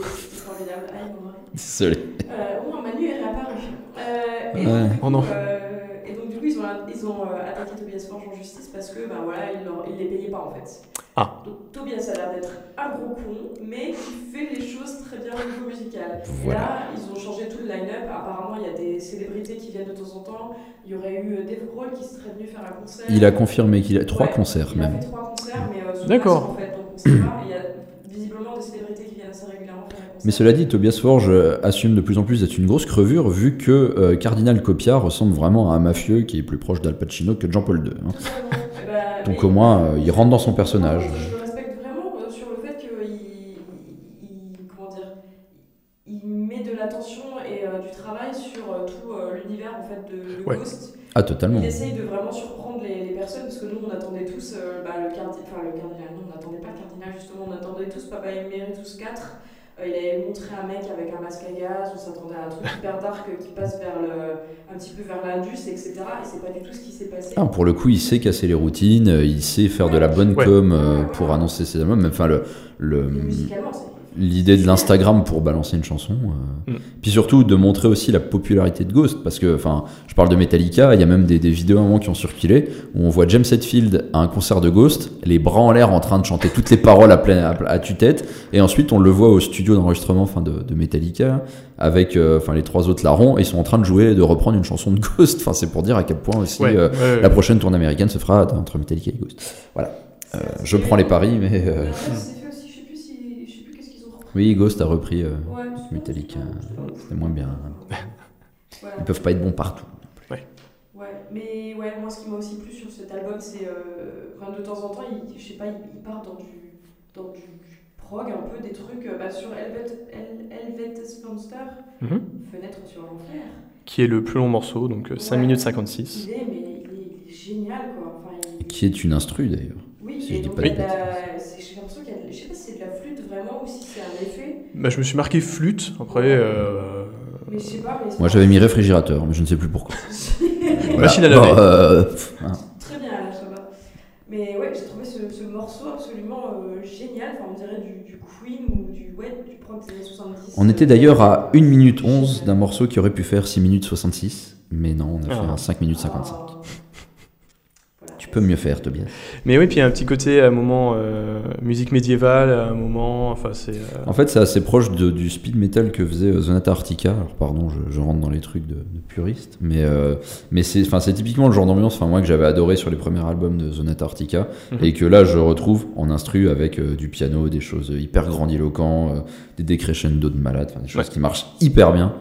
C'était formidable. Ah, il m'a marré. Désolé. Euh, oh, Manu est réapparu. Euh, et, Ouais. donc, du Oh non. euh, et donc, du coup, ils ont, ils ont euh, attaqué Tobias Forge en justice parce que, ben voilà, il, leur- il les payait pas en fait. Ah. Donc, Tobias a l'air d'être un gros con, mais qui fait les choses très bien au niveau musical. Voilà. Là, ils ont changé tout le line-up. Apparemment, il y a des célébrités qui viennent de temps en temps. Il y aurait eu Dave Grohl qui serait venu faire un concert. Il a confirmé qu'il a trois Ouais, concerts il a même. fait trois concerts, mais euh, sous D'accord. masque, en fait, donc on sait pas. Il y a visiblement des célébrités qui viennent assez régulièrement faire un concert. Mais cela dit, Tobias Forge euh, assume de plus en plus d'être une grosse crevure, vu que euh, Cardinal Copia ressemble vraiment à un mafieux qui est plus proche d'Al Pacino que de Jean-Paul II. hein. Eh ben, Donc au moins, euh, il rentre dans son personnage. Je le respecte vraiment euh, sur le fait qu'il il, il- comment dire, il met de l'attention et euh, du travail sur euh, tout euh, l'univers en fait de, de Ouais. Ghost. Ah, totalement. Il essaye de vraiment surprendre les, les personnes parce que nous on attendait tous euh, bah, le cardinal, enfin le cardinal, non on n'attendait pas le cardinal justement, on attendait tous Papa tous 4. Euh, il avait montré un mec avec un masque à gaz, on s'attendait à un truc hyper dark qui passe vers le, un petit peu vers l'Indus, etc. Et c'est pas du tout ce qui s'est passé. Ah, pour le coup, il sait casser les routines, euh, il sait faire de la bonne Ouais. com euh, pour annoncer ses albums. Enfin, le, le, musicalement, c'est. L'idée de l'Instagram pour balancer une chanson. euh. Mm. Puis surtout de montrer aussi la popularité de Ghost, parce que, enfin, je parle de Metallica, il y a même des, des vidéos à un moment qui ont circulé où on voit James Hetfield à un concert de Ghost, les bras en l'air en train de chanter toutes les paroles à, pleine, à, à tue-tête, et ensuite on le voit au studio d'enregistrement, enfin, de, de Metallica, avec, euh, enfin, les trois autres larrons, et ils sont en train de jouer, de reprendre une chanson de Ghost. Enfin, c'est pour dire à quel point aussi Ouais, euh, ouais, ouais. la prochaine tournée américaine se fera entre Metallica et Ghost. Voilà. Euh, je prends les paris, mais oui, Ghost a repris. euh, Ouais, Metallica, c'est c'était moins bien. Voilà. Ils peuvent pas être bons partout. Ouais, mais ouais, moi ce qui m'a aussi plu sur cet album, c'est euh, enfin, de temps en temps, il, je sais pas, il, il part dans du, dans du, prog, un peu des trucs euh, bah, sur Helvet, El, Helvetes Monster, Mhm. Fenêtre sur l'enfer. Qui est le plus long morceau, donc euh, 5 Ouais. minutes 56. Il est, mais il est, il est génial quoi. Enfin, il- Qui est une instru d'ailleurs. Oui, si et je dis donc pas de il y a la- c'est- j'ai l'impression qu'il y a, je sais pas si c'est de la flûte vraiment ou si c'est un effet, Bah, je me suis marqué flûte, après. euh, mais je sais pas. Mais Moi j'avais mis réfrigérateur, mais je ne sais plus pourquoi. Machine à Bon, laver. euh. Très bien, ça va. Mais ouais, j'ai trouvé ce, ce morceau absolument euh, génial. Enfin, on dirait du, du Queen ou du, ouais, du prog des années 70. On était d'ailleurs à 1 minute 11 d'un morceau qui aurait pu faire 6 minutes 66. Mais non, on a fait Ah. un 5 minutes 55. Ah. Peux mieux faire, Tobias. Mais oui, puis il y a un petit côté à un moment euh, musique médiévale, à un moment. Enfin, c'est. euh, En fait, c'est assez proche de- du speed metal que faisait euh, Sonata Arctica. Alors, pardon, je, je rentre dans les trucs de, de puriste, mais, euh, mais c'est, enfin, c'est typiquement le genre d'ambiance, enfin, moi, que j'avais adoré sur les premiers albums de Sonata Arctica, Mhm. et que là, je retrouve en instru avec euh, du piano, des choses hyper grandiloquents, euh, des décrescendo de malade, des choses Ouais. qui marchent hyper bien.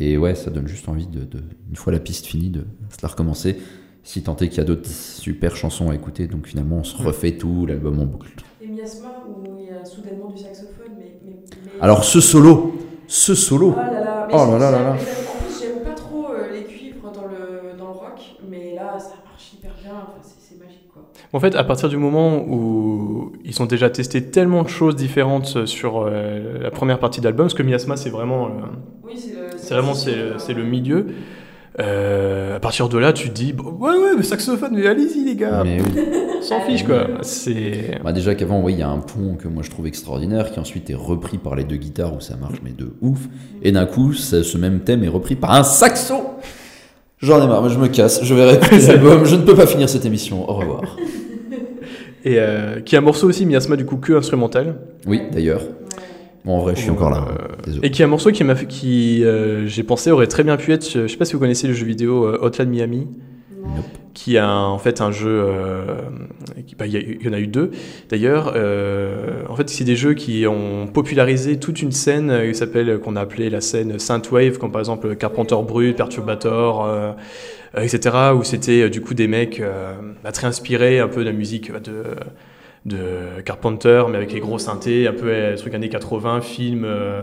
Et ouais, ça donne juste envie de, de- une fois la piste finie, de se la recommencer. Si tant est qu'il y a d'autres super chansons à écouter, donc finalement, on se refait tout l'album en boucle. Et Miasma, où il y a soudainement du saxophone, mais. mais, mais- Alors, ce solo, ce solo. Ah là là, mais Oh là là là là. j'aime- En plus, j'aime pas trop euh, les cuivres dans le, dans le rock, mais là, ça marche hyper bien. Enfin, c'est magique quoi. En fait, à partir du moment où ils ont déjà testé tellement de choses différentes sur euh, la première partie d'album, parce que Miasma, c'est vraiment, euh, Oui, c'est le. c'est vraiment c'est le milieu. Euh, à partir de là, tu te dis, bon, ouais, ouais, mais saxophone, mais allez-y les gars, Mais oui. on s'en fiche quoi. C'est. Bah déjà qu'avant, oui, il y a un pont que moi je trouve extraordinaire, qui ensuite est repris par les deux guitares où ça marche, mais de ouf. Et d'un coup, ça- ce même thème est repris par un saxo J'en ai marre, mais je me casse, je vais répéter l'album, je ne peux pas finir cette émission, au revoir. Et euh, qui est un morceau aussi, Miasma, du coup, que instrumental. Oui, d'ailleurs. Bon, en vrai, je suis encore là. Euh, Désolé. Et qui est un morceau qui m'a fait, qui, euh, j'ai pensé, aurait très bien pu être, je sais pas si vous connaissez le jeu vidéo euh, Hotline Miami. Nope. qui a un- en fait un jeu. euh, bah, Il y, en a eu deux d'ailleurs. euh, en fait, c'est des jeux qui ont popularisé toute une scène euh, qui s'appelle qu'on a appelé la scène Synthwave, comme par exemple Carpenter Brut, Perturbator, euh, euh, etc. Où c'était euh, du coup des mecs euh, bah, très inspirés un peu de la musique bah, de de Carpenter, mais avec les gros synthés, un peu euh, truc années 80, film, euh,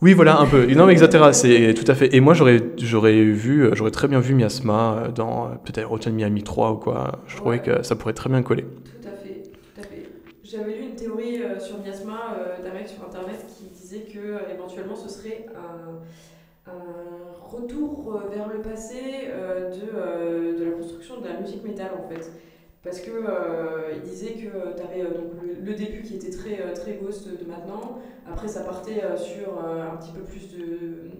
oui, voilà, un peu. Non, mais etc. C'est tout à fait. Et moi, j'aurais, j'aurais vu, euh, j'aurais très bien vu Miasma dans peut-être Hotel Miami 3 ou quoi. Je trouvais que ça pourrait très bien coller. Tout à fait, tout à fait. J'avais lu une théorie euh, sur Miasma euh, d'un mec sur internet qui disait que euh, éventuellement ce serait un, un retour vers le passé de, de la construction de la musique métal en fait. Parce que euh, il disait que tu avais donc le, le début qui était très, euh, très ghost de maintenant. Après, ça partait euh, sur euh, un petit peu plus de,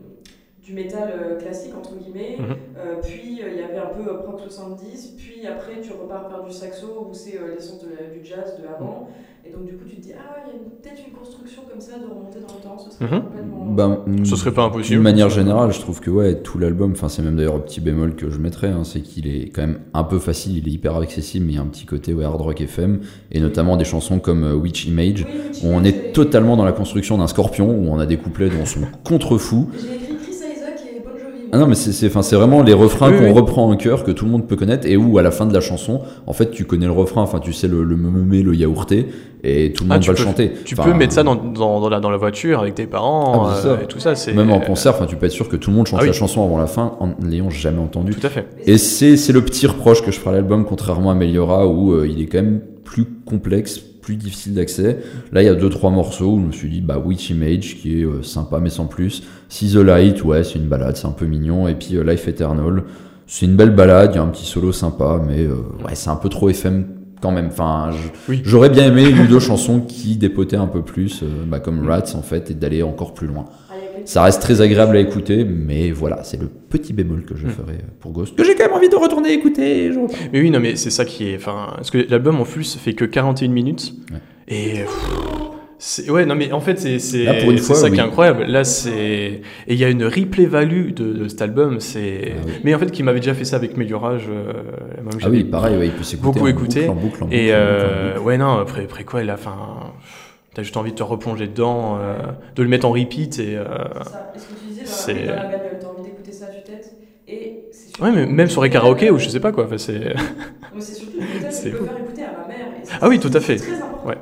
du métal euh, classique, entre guillemets. Mhm. Euh, puis euh, il y avait un peu euh, proc 70. Puis après, tu repars vers du saxo où c'est euh, l'essence du jazz de avant. Et donc, du coup, tu te dis, ah, il y a peut-être une construction comme ça de remonter dans le temps. Ce serait Mhm. complètement. Bah, Ce serait pas impossible. D'une manière générale, je trouve que ouais, tout l'album, enfin c'est même d'ailleurs un petit bémol que je mettrais, hein, c'est qu'il est quand même un peu facile, il est hyper accessible, mais il y a un petit côté ouais, hard rock FM, et notamment des chansons comme euh, Witch Image, Oui, où on est totalement dans la construction d'un scorpion, où on a des couplets dont sont contre-fous. J'ai écrit Chris Isaac et Bon Jovi. Ah non, mais c'est vraiment les refrains Oui, qu'on oui. reprend en chœur, que tout le monde peut connaître, et où à la fin de la chanson, en fait, tu connais le refrain, enfin tu sais le, le le yaourté, et tout le Ah, monde va le chanter. Tu Enfin, peux mettre ça dans, dans, dans la, dans la voiture avec tes parents Ah, euh, et tout ça. C'est Même en concert, enfin tu peux être sûr que tout le monde chante Ah oui. la chanson avant la fin, en ne l'ayant jamais entendu. Tout à fait. Et c'est c'est le petit reproche que je ferai à l'album, contrairement à Meliora, où euh, il est quand même plus complexe, plus difficile d'accès. Là, il y a deux trois morceaux où je me suis dit, bah Witch Image, qui est euh, sympa mais sans plus. See the Light, ouais, c'est une balade, c'est un peu mignon. Et puis euh, Life Eternal, c'est une belle balade, il y a un petit solo sympa, mais euh, ouais, c'est un peu trop FM quand même. Enfin, Oui. j'aurais bien aimé une ou deux chansons qui dépotaient un peu plus, bah, comme Rats en fait, et d'aller encore plus loin. Ça reste très agréable à écouter, mais voilà, c'est le petit bémol que je Hmm. ferai pour Ghost, que j'ai quand même envie de retourner écouter. Mais oui, non, mais c'est ça qui est. Enfin, parce que l'album en plus fait que 41 minutes. Ouais. Et. pff, Ouais, non, mais en fait, c'est c'est Là, pour une c'est fois, ça oui. qui est incroyable. Là, c'est. Et il y a une replay value de, de cet album. C'est. Ah oui. Mais en fait, qui m'avait déjà fait ça avec Meliorage. euh, Ah oui, pareil, ouais, il peut s'écouter beaucoup en écouté. boucle, en boucle, en boucle, Et en boucle, en euh, ouais, non, après, après quoi, il a. Enfin. T'as juste envie de te replonger dedans, euh, de le mettre en repeat et. euh, C'est ce que tu disais, c'est- la- dans la bagnole, t'as envie d'écouter ça à tue-tête. Et c'est surtout- Ouais, mais même sur les karaokés ou je sais pas quoi. Enfin, c'est. C'est surtout C'est que tu peux faire écouter à ma mère. et Ah oui, tout à fait. C'est très important. Ouais.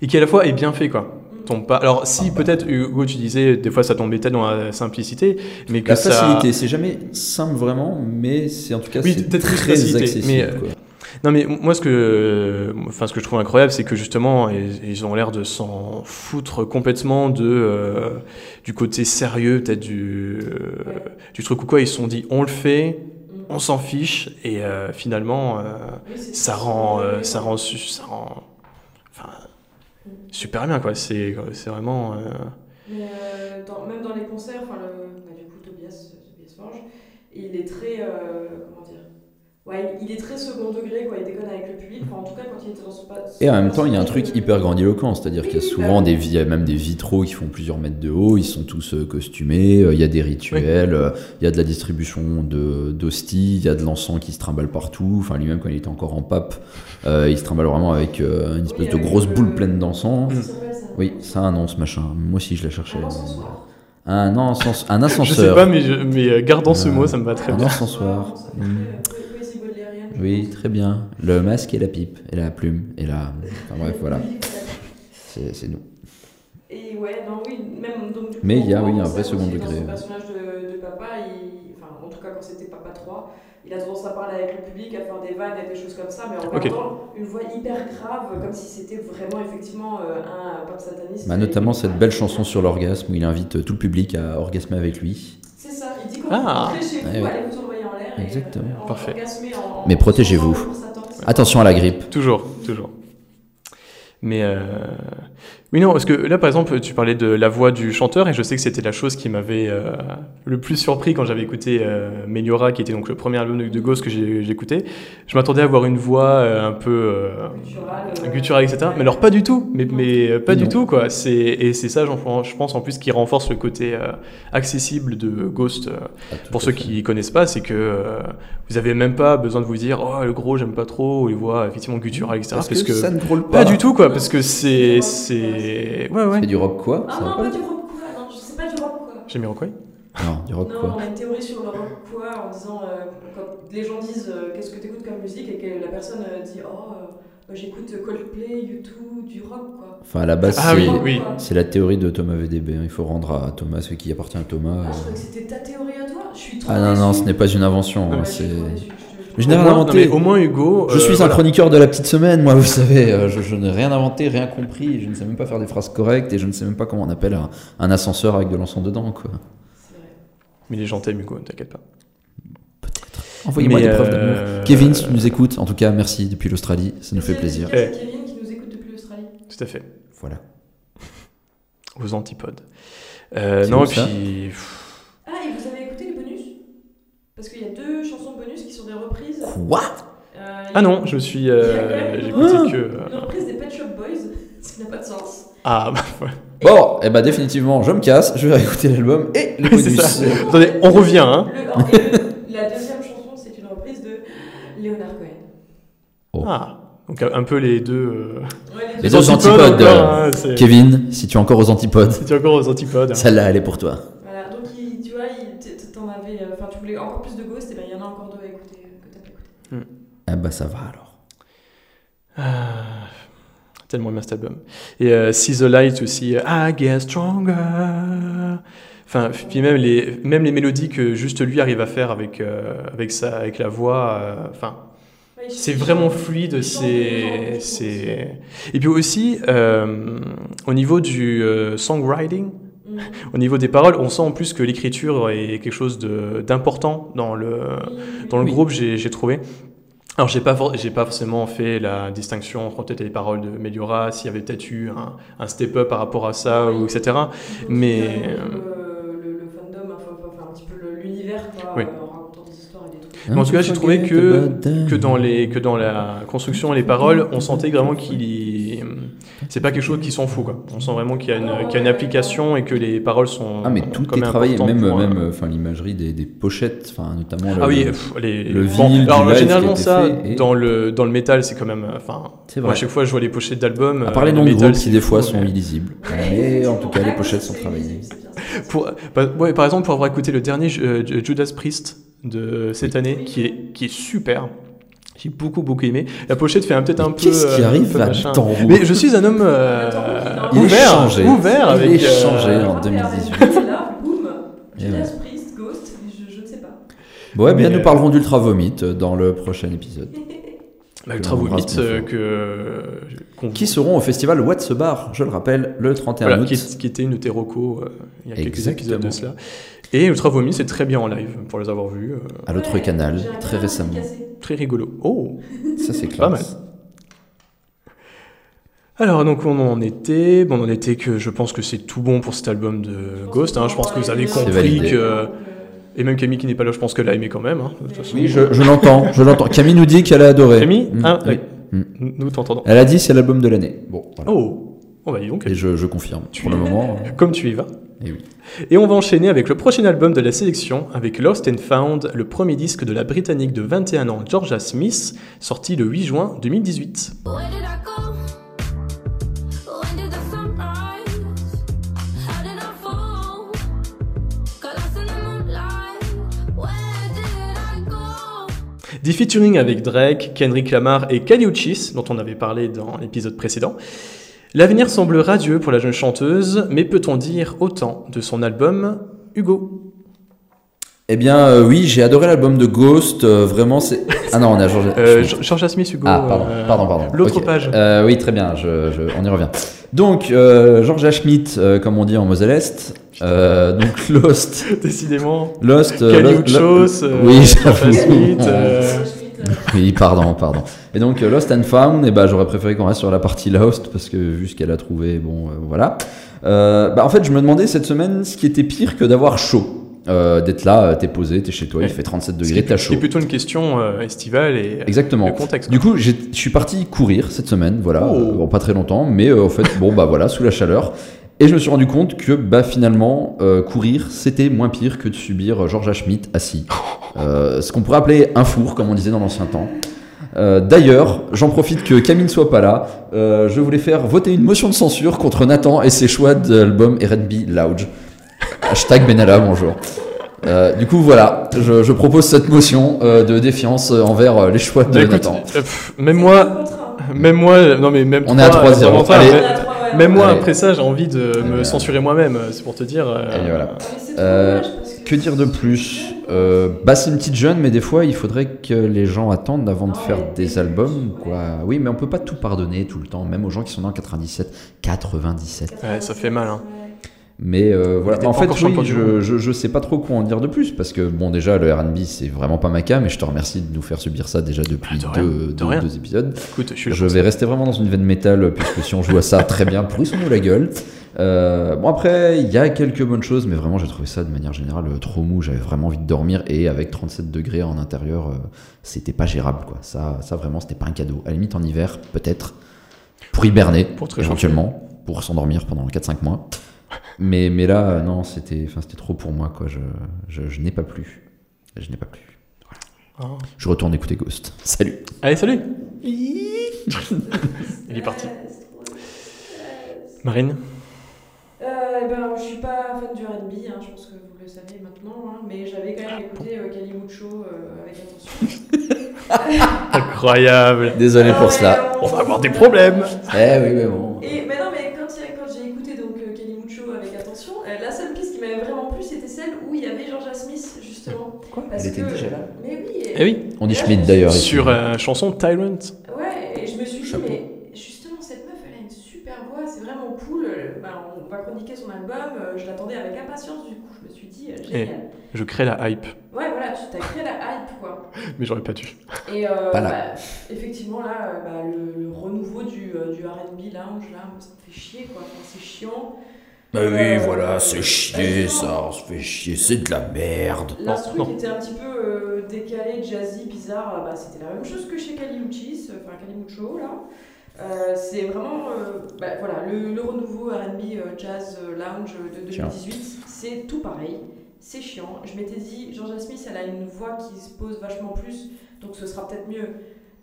Et qui à la fois est bien fait quoi. Mm. Tombe pas. Alors si peut-être Hugo tu disais des fois ça tombait peut-être dans la simplicité, mais que La ça. facilité, c'est jamais simple vraiment, mais c'est en tout cas Oui, c'est très facilité, accessible. mais, euh, quoi. Non mais moi ce que, enfin ce que je trouve incroyable c'est que justement ils, ont l'air de s'en foutre complètement de euh, du côté sérieux peut-être du euh, du truc ou quoi ils se sont dit on le fait, on s'en fiche et euh, finalement ça rend ça rend ça rend enfin super bien quoi c'est c'est vraiment Mais dans- même dans les concerts, le, bah, du coup, Tobias, Tobias Forge, il est très. comment dire Ouais, il est très second degré, quoi. Il déconne avec le public. Enfin, en tout cas, quand il était dans son. Et en même temps, il y a un truc hyper grandiloquent, c'est-à-dire qu'il y a souvent bah des, vi- il y a même des vitraux qui font plusieurs mètres de haut, ils sont tous euh, costumés, euh, il y a des rituels, euh, il y a de la distribution de d'hosties, il y a de l'encens qui se trimballe partout. Enfin, lui-même, quand il était encore en pape, euh, il se trimballe vraiment avec euh, une espèce Oui, de grosse le- boule pleine d'encens. Comment ça s'appelle, ça Oui, ça annonce machin. Moi aussi, je la cherchais. Un encensoir Un, un je ascenseur. sais pas mais je- mais euh, gardant ce mot ça me va très un bien encensoir. Ça Oui, très bien. Le masque et la pipe, et la plume, et la. Enfin bref, voilà. C'est c'est nous. Et ouais, non, oui, même donc du coup, Mais il y a, oui, un vrai second est dans degré, Son personnage de, de papa, il, enfin, en tout cas quand c'était Papa 3, il a tendance à parler avec le public, à faire des vannes et des choses comme ça, mais en Ok. gardant une voix hyper grave, comme si c'était vraiment effectivement euh, un pape sataniste. Bah, notamment cette belle chanson sur l'orgasme où il invite tout le public à orgasmer avec lui. C'est ça, il dit quand Ah. chez vous, Ouais, ouais. allez vous envoyer en l'air. et, Exactement. euh, en- Parfait. orgasmer Mais protégez-vous. Attention à la grippe. toujours toujours mais euh, oui non parce que là par exemple tu parlais de la voix du chanteur et je sais que c'était la chose qui m'avait euh, le plus surpris quand j'avais écouté euh, Meliora qui était donc le premier album de- Ghost que j'ai écouté je m'attendais à avoir une voix euh, un peu euh, Guttural, euh, gutturale etc mais alors pas du tout mais, mais pas Non. du tout quoi c'est et c'est ça je pense en plus qui renforce le côté euh, accessible de Ghost euh, Ah, pour ceux fait. qui connaissent pas, c'est que euh, vous avez même pas besoin de vous dire oh le gros j'aime pas trop ou les voix effectivement gutturales etc. Parce, Parce, que, ça ne grôle pas pas. du tout quoi, parce que c'est c'est ouais ouais. C'est du rock quoi Ah non, pas pas du rock quoi, non, je sais pas du rock quoi. J'ai mis en quoi Non, du rock Non, quoi. on a une théorie sur le rock quoi en disant euh, quand les gens disent euh, qu'est-ce que t'écoutes comme musique et que la personne euh, dit oh euh, bah, j'écoute Coldplay, U2, du rock quoi. Enfin, à la base, Ah c'est oui, oui. c'est la théorie de Thomas VDB. hein. Il faut rendre à Thomas ce qui appartient à Thomas. Ah, je crois que c'était ta théorie à toi. Je suis trop Ah non, non, ce n'est pas une invention. Ouais, hein, je suis c'est- trop déçue, je- n'ai rien moins- inventé. non, mais au moins Hugo. Je euh, suis un voilà. chroniqueur de la petite semaine, moi, vous savez. euh, Je, je n'ai rien inventé, rien compris. Je ne sais même pas faire des phrases correctes et je ne sais même pas comment on appelle un, un ascenseur avec de l'encens dedans, quoi. C'est vrai. Mais les gens t'aiment Hugo, t'inquiète pas. Envoyez-moi Mais, des preuves euh, d'amour. Kevin, si tu nous écoutes, en tout cas, merci depuis l'Australie. Ça nous fait plaisir. c'est Kevin qui nous écoute depuis l'Australie. Tout à fait. Voilà. Aux antipodes. Euh, C'est non où, et ça puis pff, Parce qu'il y a deux chansons bonus qui sont des reprises. Quoi? Euh, Ah non, je suis. euh, J'ai une écouté reprise- que. Une reprise des Pet Shop Boys, ce qui n'a pas de sens. Ah, bah, ouais. Bon, et bah définitivement, je me casse, je vais réécouter l'album et le bonus. Attendez, on revient, hein. Le- la deuxième chanson, c'est une reprise de Leonard Cohen. Ah, donc un peu les deux. euh, Ouais, Les deux- deux antipodes, encore, euh, hein, Kevin, si tu es encore aux antipodes, C'est encore aux antipodes. hein. celle-là, elle est pour toi. Voilà, donc il- tu vois, il- t'en avais. euh, Enfin, tu voulais encore plus de Ghost, et ben il y en a encore deux à écouter écouté. Ah bah ça va alors. Ah, tellement bien cet album. Et euh, See the Light aussi, euh, I Get Stronger. Enfin, puis même les, même les mélodies que juste lui arrive à faire avec, euh, avec, sa, avec la voix. euh, Enfin, c'est vraiment fluide. C'est. Et puis aussi, euh, au niveau du euh, songwriting, Au niveau des paroles, on sent en plus que l'écriture est quelque chose de, d'important dans le, Oui, dans le Oui. groupe, j'ai j'ai trouvé. Alors, j'ai pas, for- j'ai pas forcément fait la distinction entre peut-être les paroles de Meliora, s'il y avait peut-être eu un, un step-up par rapport à ça, ou etc. Mais, Le, euh, le, le fandom, enfin, enfin, enfin, un petit peu le- l'univers, quoi, Oui. euh, en racontant des histoires et des trucs. Mais en tout cas, j'ai trouvé que, que, dans les, que dans la construction et les paroles, on sentait vraiment qu'il y- C'est pas quelque chose qui s'en fout, quoi. On sent vraiment qu'il y, a une- qu'il y a une application et que les paroles sont. Ah mais tout est travaillé, même, même euh, enfin, l'imagerie des, des pochettes, enfin notamment le, Ah oui, pff, les, le vinyle alors généralement ça et- dans le dans le métal c'est quand même euh, enfin c'est moi vrai. à chaque fois je vois les pochettes d'albums À part les euh, noms de métal, groupes qui des fois sont illisibles, mais en tout cas les pochettes sont travaillées. Pour, par, ouais, par exemple, pour avoir écouté le dernier euh, Judas Priest de cette année, qui est, qui est super. J'ai beaucoup, beaucoup aimé. La pochette fait un- peut-être un peu. Qu'est-ce qui euh, arrive à temps Mais je suis un homme euh, Il est ouvert, changé. ouvert Il avec. est euh, changé. en Ah, 2018. regardez, là, boum, Judas. Priest, Ghost, je, je ne sais pas. Ouais, bien Mais, nous euh, parlerons d'Ultra Vomit euh, dans le prochain épisode. bah, Ultra Vomit, bien euh, que. Qui seront au festival What's the Bar, je le rappelle, le 31 voilà, août. qui, qui était une Terroco euh, il y a quelques Exactement. épisodes de cela. Et Ultra Vomit, c'est très bien en live, pour les avoir vus. euh, à l'autre Ouais, canal, très récemment. Très rigolo. Oh Ça c'est Pas classe. Alors donc on en était, bon on en était que je pense que c'est tout bon pour cet album de Ghost. hein. Je pense que vous avez compris que et même Camille qui n'est pas là, je pense qu'elle a aimé quand même. hein, de toute façon. Oui, je, je l'entends, je l'entends. Camille nous dit qu'elle a adoré. Camille, Mm, ah, oui. Mm. nous t'entendons. Elle a dit c'est l'album de l'année. Bon, voilà. Oh, on va y donc. Et je, je confirme. Pour le moment. Comme tu y vas. Et oui. Et on va enchaîner avec le prochain album de la sélection, avec Lost and Found, le premier disque de la Britannique de 21 ans Georgia Smith, sorti le 8 juin 2018. Where did I go? When did the sun rise? How did I fall? Got lost in the moonlight. Where did I go? Des featuring avec Drake, Kendrick Lamar et Kali Uchis, dont on avait parlé dans l'épisode précédent. L'avenir semble radieux pour la jeune chanteuse, mais peut-on dire autant de son album Hugo? Eh bien, euh, oui, j'ai adoré l'album de Ghost. euh, vraiment, c'est. Ah non, on a George. euh, Georgia Smith Hugo. Ah, pardon, euh, pardon, pardon. L'autre Ok. page. Euh, oui, très bien, je, je- on y revient. Donc, euh, Georgia Schmidt, euh, comme on dit en Moselle-Est. Euh, donc, Lost. Décidément. Lost. euh, Kali Lo- Uchos, Lo- euh, oui, j'avoue. Oui, pardon, pardon. Et donc, euh, Lost and Found, eh ben, j'aurais préféré qu'on reste sur la partie Lost, parce que vu ce qu'elle a trouvé, bon, euh, voilà. Euh, bah, en fait, je me demandais cette semaine ce qui était pire que d'avoir chaud. Euh, d'être là, t'es posé, t'es chez toi, il fait 37 ce qui degrés, t'as chaud. qui est plutôt une question euh, estivale et Exactement. le contexte. Du coup, je suis parti courir cette semaine, voilà, Oh. Euh, bon, pas très longtemps, mais en fait, bon, bah voilà, sous la chaleur. Et je me suis rendu compte que, bah finalement, euh, courir, c'était moins pire que de subir Georgia Schmidt assis. Euh, ce qu'on pourrait appeler un four, comme on disait dans l'ancien temps. Euh, D'ailleurs, j'en profite que Camille ne soit pas là. je voulais faire voter une motion de censure contre Nathan et ses choix d'album R&B Lounge. Hashtag Benalla, bonjour. Euh, du coup, voilà, je, je propose cette motion euh, de défiance envers euh, les choix de Bah, écoute, Nathan. pff, même moi, même moi, non mais même On est à toi, 3-0. Même moi, après ça, j'ai envie de me censurer moi-même, euh, c'est pour te dire. euh, Et voilà. Trop Euh, Que dire de plus? Euh, Bah, c'est une petite jeune, mais des fois, il faudrait que les gens attendent avant de Ah faire des albums, oui. quoi. Oui, mais on peut pas tout pardonner tout le temps, même aux gens qui sont nés en 97, 97. Ouais, ça fait mal, hein. Mais euh, voilà. En fait, oui, je, je, je sais pas trop quoi en dire de plus parce que bon, déjà le R&B c'est vraiment pas ma cam, mais je te remercie de nous faire subir ça déjà depuis Bah, de rien, deux, de deux- épisodes. Écoute, je vais rester vraiment dans une veine métal puisque si on joue à ça, très bien, pourrissons-nous la gueule. Euh, bon après, il y a quelques bonnes choses, mais vraiment j'ai trouvé ça de manière générale euh, trop mou. J'avais vraiment envie de dormir et avec 37 degrés en intérieur, euh, c'était pas gérable quoi. Ça, ça vraiment, c'était pas un cadeau. À la limite en hiver, peut-être pour hiberner, Pour éventuellement, pour s'endormir pendant 4-5 mois. Mais, mais là, non, c'était, enfin, c'était trop pour moi quoi. Je, je, je n'ai pas plu. Je n'ai pas plu. Ah. Je retourne écouter Ghost. Salut. Allez, salut Il est parti. Marine Euh, eh ben, je suis pas fan du R&B, hein, je pense que vous le savez maintenant, hein, mais j'avais quand même écouté euh, Kali Mucho euh, avec attention. Incroyable Désolé Ah pour ouais, cela. On va avoir des problèmes Eh oui, mais bon. Et mais non, mais quand, il y a- quand j'ai écouté donc euh, Kali Mucho avec attention, euh, la seule piste qui m'avait vraiment plu, c'était celle où il y avait Georgia Smith justement. Quoi Parce Elle était que- déjà là Mais oui. Eh oui, On dit Schmidt d'ailleurs. sur euh, chanson Tyrant. Ouais, et je me suis dit, mais justement, cette meuf, elle a une super voix, c'est vraiment cool. Euh, ben, on va chroniquer son album, euh, je l'attendais avec impatience, du coup, je me suis dit, euh, génial. Je crée la hype, Ouais, voilà, tu t'as créé la hype, quoi. mais j'aurais pas dû. Et euh, Pas là. bah, effectivement, là, bah, le, le renouveau du, du RB lounge, là, ça me fait chier, quoi. Enfin, c'est chiant. Bah Euh, oui, voilà, c'est chier ça, on se fait chier, c'est de la merde. L'instru qui était un petit peu euh, décalé, jazzy, bizarre, bah, c'était la même chose que chez Kaliuchis, euh, enfin Kalimucho là. Euh, c'est vraiment euh, bah, voilà, le, le renouveau RB euh, jazz euh, lounge de 2018, c'est tout pareil, c'est chiant. Je m'étais dit, Georgia Smith, elle a une voix qui se pose vachement plus, donc ce sera peut-être mieux.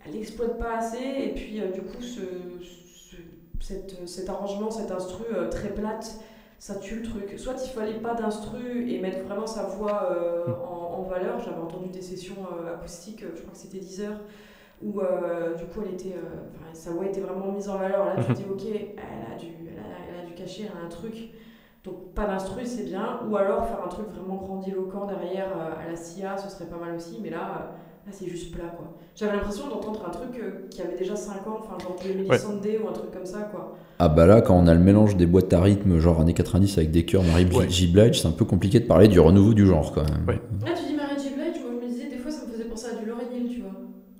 Elle n'exploite pas assez, et puis euh, du coup, ce, ce- cette- cet arrangement, cet instru euh, très plate, ça tue le truc. Soit il fallait pas d'instru et mettre vraiment sa voix euh, en, en valeur. J'avais entendu des sessions euh, acoustiques, euh, je crois que c'était 10 heures, où euh, du coup elle était, sa voix était vraiment mise en valeur. Là tu te dis ok, elle a du, elle a, elle a du cachet, elle a un truc. Donc pas d'instru c'est bien, ou alors faire un truc vraiment grandiloquent derrière à la Sia, ce serait pas mal aussi, mais là, là c'est juste plat quoi. J'avais l'impression d'entendre un truc euh, qui avait déjà 5 ans, enfin genre de Emily Ouais. Sandé ou un truc comme ça quoi. Ah bah là, quand on a le mélange des boîtes à rythme, genre années 90 avec des chœurs Marie Ouais. J. Blige, c'est un peu compliqué de parler du renouveau du genre quand même. Ouais. Ah, tu dis Mary J. Blige, moi je me disais, des fois ça me faisait penser à du Lauryn Hill, tu vois.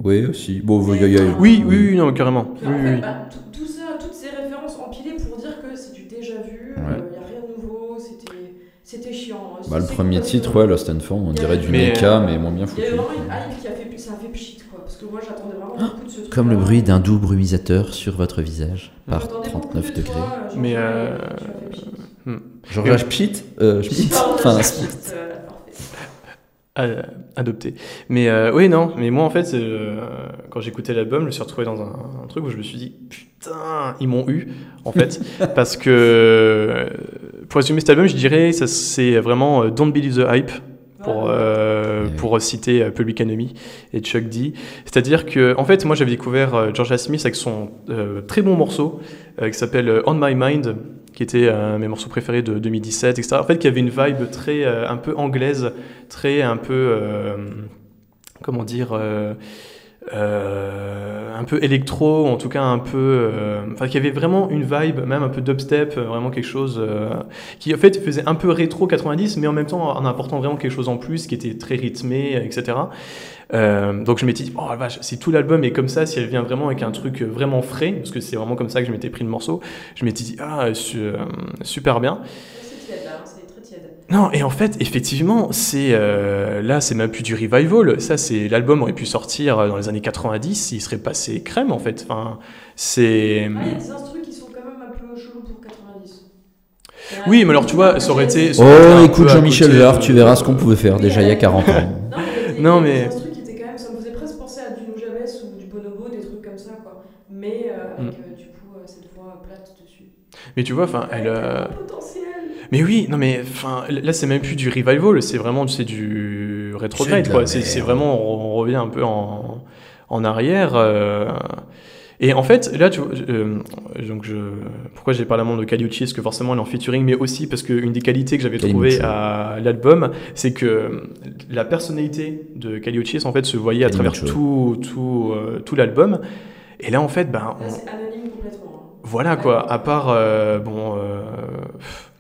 Oui, aussi. Bon, il y a- il y a- Oui, oui, oui, non, carrément. Puis Oui, en oui, fait, oui. bah, tout, tout ça, toutes ces références empilées pour dire que c'est du déjà vu, il Ouais. n'y a rien de nouveau, c'était, c'était chiant. hein. Bah, le premier titre, ouais, Lost and Found, on Il dirait du Mais, mecha, euh, mais moins bien Il foutu. y avait vraiment une hype qui a fait, ça a fait pchit, quoi, parce que moi j'attendais vraiment beaucoup de ce truc. Comme le bruit d'un doux brumisateur sur votre visage, par 39 degrés. Mais, euh, Georges Pchit euh, Enfin. Euh, adopté. Mais euh, oui, non, mais moi en fait, euh, quand j'écoutais l'album, je me suis retrouvé dans un, un truc où je me suis dit, putain, ils m'ont eu, en fait, parce que, euh, pour résumer cet album, je dirais, ça c'est vraiment euh, Don't Believe the Hype, pour, euh, pour citer Public Enemy et Chuck D. C'est-à-dire que, en fait, moi j'avais découvert Georgia Smith avec son euh, très bon morceau euh, qui s'appelle On My Mind, qui était un de mes morceaux préférés de 2017, etc. En fait, qui avait une vibe très un peu anglaise, très un peu comment dire. Euh, un peu électro, en tout cas un peu, euh, enfin, qui avait vraiment une vibe, même un peu dubstep, euh, vraiment quelque chose qui en fait faisait un peu rétro 90, mais en même temps en apportant vraiment quelque chose en plus, qui était très rythmé, etc. Donc je m'étais dit, oh la vache, si tout l'album est comme ça, si elle vient vraiment avec un truc vraiment frais, parce que c'est vraiment comme ça que je m'étais pris le morceau, je m'étais dit, ah, su- super bien. C'est tiède, là, c'est très tiède. Non, et en fait, effectivement, c'est euh, là, c'est même plus du revival. Ça, c'est l'album aurait pu sortir dans les années 90, il serait passé crème en fait. Enfin, c'est. Ah, il y a des instrus qui sont quand même un peu chelous pour 90. Oui, mais alors, tu vois, ça aurait été- Oh, un peu écoute à Jean-Michel Jarre, tu verras ce qu'on pouvait faire déjà il y a 40 ans. Non, mais Non, mais- des qui étaient quand même, ça me faisait presque penser à du Nujabes ou du Bonobo, des trucs comme ça, quoi. Mais euh, avec Mm. euh, du coup euh, cette voix plate dessus. Mais tu vois, enfin, elle. Mais oui, non mais enfin là c'est même plus du revival, c'est vraiment c'est du C'est retrograde de la quoi. C'est vraiment on, on revient un peu en, en arrière. euh, et en fait là tu vois, euh, donc je pourquoi j'ai parlé à de Caliucci? Parce que forcément elle est en featuring, mais aussi parce qu'une des qualités que j'avais trouvées à l'album, c'est que la personnalité de Caliucci en fait se voyait à travers tout tout euh, tout l'album. Et là en fait ben Là, on- c'est anonyme complètement. hein. voilà quoi, à part, euh, bon, euh,